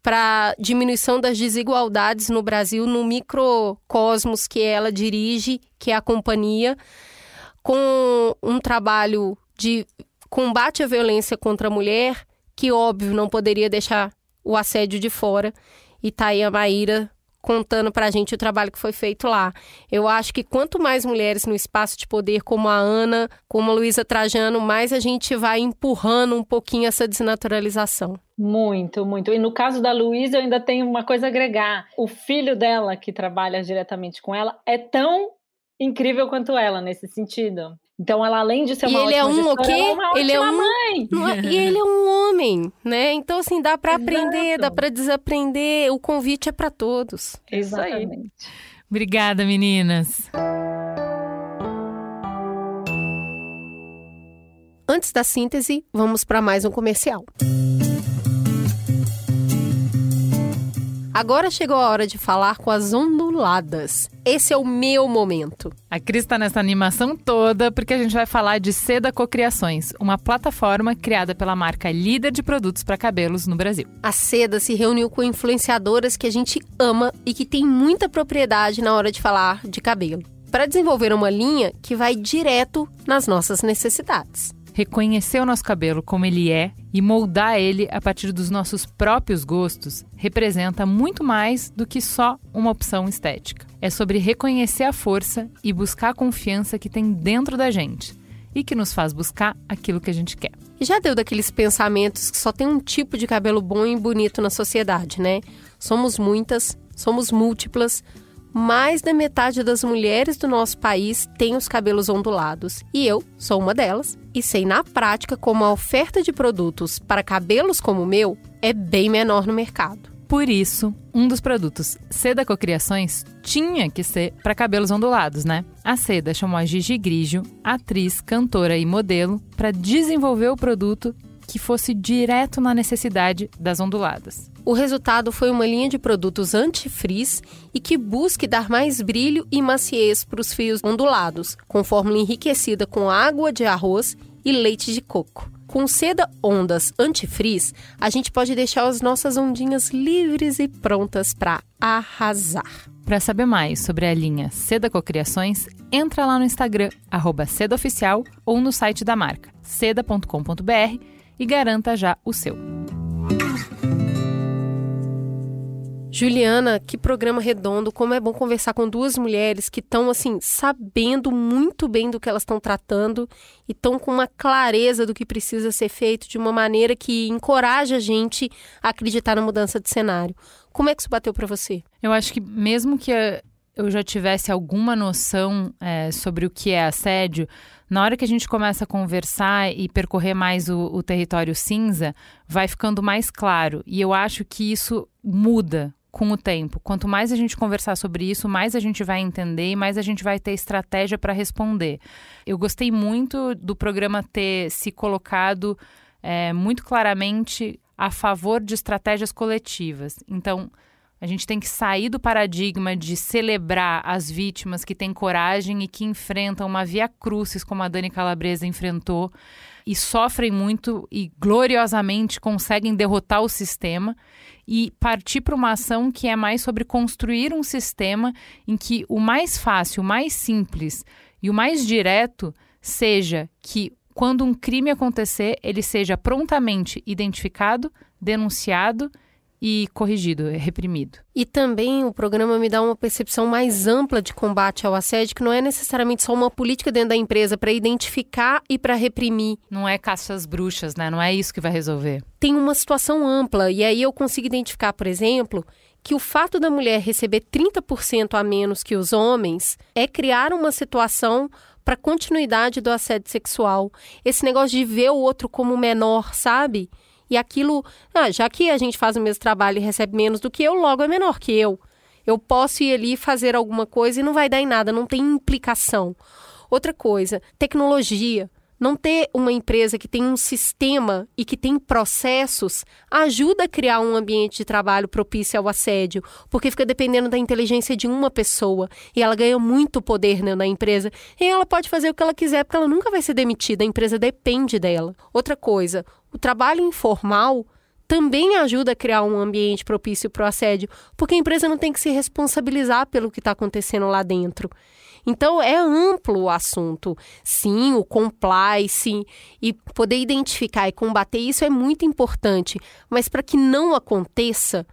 para diminuição das desigualdades no Brasil, no microcosmos que ela dirige, que é a companhia, com um trabalho de combate à violência contra a mulher, que óbvio não poderia deixar o assédio de fora. E tá aí a Maíra contando para a gente o trabalho que foi feito lá. Eu acho que quanto mais mulheres no espaço de poder, como a Ana, como a Luísa Trajano, mais a gente vai empurrando um pouquinho essa desnaturalização. Muito, muito. E no caso da Luísa, eu ainda tenho uma coisa a agregar. O filho dela, que trabalha diretamente com ela, é tão incrível quanto ela nesse sentido. Então, ela além de ser uma e ele é um o quê? É ele é um mãe. E ele é um homem, né? Então assim, dá para aprender, dá para desaprender. O convite é para todos. Exatamente. Obrigada, meninas. Antes da síntese, vamos para mais um comercial. Agora chegou a hora de falar com as onduladas. Esse é o meu momento. A Cris está nessa animação toda porque a gente vai falar de Seda Cocriações, uma plataforma criada pela marca líder de produtos para cabelos no Brasil. A Seda se reuniu com influenciadoras que a gente ama e que tem muita propriedade na hora de falar de cabelo, para desenvolver uma linha que vai direto nas nossas necessidades reconhecer o nosso cabelo como ele é e moldar ele a partir dos nossos próprios gostos representa muito mais do que só uma opção estética. É sobre reconhecer a força e buscar a confiança que tem dentro da gente e que nos faz buscar aquilo que a gente quer. Já deu daqueles pensamentos que só tem um tipo de cabelo bom e bonito na sociedade, né? Somos muitas, somos múltiplas, mais da metade das mulheres do nosso país tem os cabelos ondulados. E eu sou uma delas e sei na prática como a oferta de produtos para cabelos como o meu é bem menor no mercado. Por isso, um dos produtos Seda Cocriações tinha que ser para cabelos ondulados, né? A Seda chamou a Gigi Grigio, atriz, cantora e modelo, para desenvolver o produto que fosse direto na necessidade das onduladas. O resultado foi uma linha de produtos anti-frizz e que busque dar mais brilho e maciez para os fios ondulados, com fórmula enriquecida com água de arroz e leite de coco. Com seda ondas anti-frizz, a gente pode deixar as nossas ondinhas livres e prontas para arrasar. Para saber mais sobre a linha Seda Cocriações, entra lá no Instagram, @sedaoficial ou no site da marca, seda.com.br e garanta já o seu. Juliana, que programa redondo, como é bom conversar com duas mulheres que estão assim sabendo muito bem do que elas estão tratando e estão com uma clareza do que precisa ser feito de uma maneira que encoraja a gente a acreditar na mudança de cenário. Como é que isso bateu para você? Eu acho que mesmo que eu já tivesse alguma noção é, sobre o que é assédio, na hora que a gente começa a conversar e percorrer mais o, o território cinza, vai ficando mais claro. E eu acho que isso muda com o tempo. Quanto mais a gente conversar sobre isso, mais a gente vai entender e mais a gente vai ter estratégia para responder. Eu gostei muito do programa ter se colocado é, muito claramente a favor de estratégias coletivas. Então, a gente tem que sair do paradigma de celebrar as vítimas que têm coragem e que enfrentam uma via crucis, como a Dani Calabresa enfrentou, e sofrem muito e gloriosamente conseguem derrotar o sistema e partir para uma ação que é mais sobre construir um sistema em que o mais fácil, o mais simples e o mais direto seja que quando um crime acontecer, ele seja prontamente identificado, denunciado e corrigido, reprimido. E também o programa me dá uma percepção mais ampla de combate ao assédio, que não é necessariamente só uma política dentro da empresa para identificar e para reprimir. Não é caça às bruxas, né? Não é isso que vai resolver. Tem uma situação ampla e aí eu consigo identificar, por exemplo, que o fato da mulher receber 30% a menos que os homens é criar uma situação para continuidade do assédio sexual. Esse negócio de ver o outro como menor, sabe? E aquilo, ah, já que a gente faz o mesmo trabalho e recebe menos do que eu, logo é menor que eu. Eu posso ir ali fazer alguma coisa e não vai dar em nada, não tem implicação. Outra coisa, tecnologia. Não ter uma empresa que tem um sistema e que tem processos ajuda a criar um ambiente de trabalho propício ao assédio, porque fica dependendo da inteligência de uma pessoa e ela ganha muito poder né, na empresa e ela pode fazer o que ela quiser porque ela nunca vai ser demitida, a empresa depende dela. Outra coisa, o trabalho informal também ajuda a criar um ambiente propício para o assédio, porque a empresa não tem que se responsabilizar pelo que está acontecendo lá dentro. Então é amplo o assunto. Sim, o compliance e poder identificar e combater isso é muito importante, mas para que não aconteça,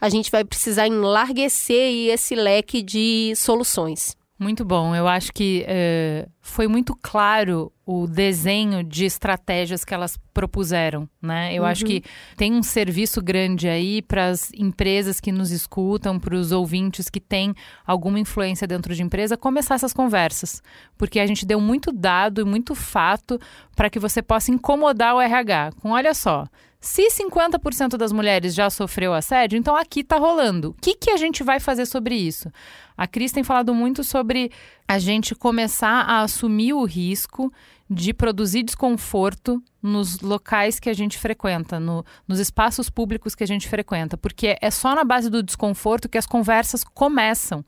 a gente vai precisar enlarguecer esse leque de soluções. Muito bom. Eu acho que uh, foi muito claro o desenho de estratégias que elas propuseram, né? Eu uhum. acho que tem um serviço grande aí para as empresas que nos escutam, para os ouvintes que têm alguma influência dentro de empresa, começar essas conversas, porque a gente deu muito dado e muito fato para que você possa incomodar o RH. Com olha só, se 50% das mulheres já sofreu assédio, então aqui está rolando. O que, que a gente vai fazer sobre isso? A Cris tem falado muito sobre a gente começar a assumir o risco de produzir desconforto nos locais que a gente frequenta, no, nos espaços públicos que a gente frequenta, porque é só na base do desconforto que as conversas começam.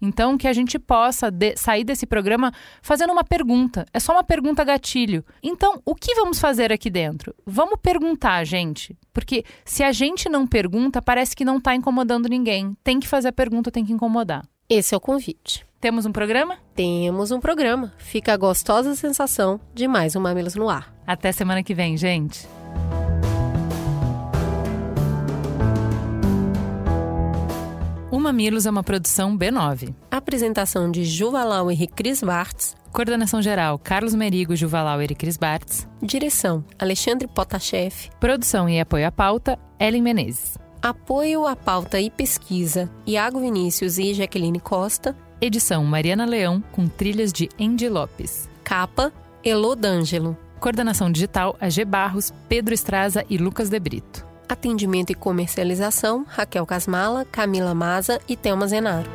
Então, que a gente possa de sair desse programa fazendo uma pergunta. É só uma pergunta gatilho. Então, o que vamos fazer aqui dentro? Vamos perguntar, gente. Porque se a gente não pergunta, parece que não está incomodando ninguém. Tem que fazer a pergunta, tem que incomodar. Esse é o convite. Temos um programa? Temos um programa. Fica a gostosa sensação de mais um Mamilos no Ar. Até semana que vem, gente. Mamilos é uma produção B9. Apresentação de Juvalau e Cris Bartz. Coordenação geral: Carlos Merigo, Juvalau e Cris Bartz. Direção: Alexandre Potashev. Produção e apoio à pauta: Ellen Menezes. Apoio à pauta e pesquisa: Iago Vinícius e Jaqueline Costa. Edição: Mariana Leão, com trilhas de Andy Lopes. Capa: Elô D'Angelo. Coordenação digital: AG Barros, Pedro Estraza e Lucas De Brito. Atendimento e comercialização: Raquel Casmala, Camila Maza e Thelma Zenaro.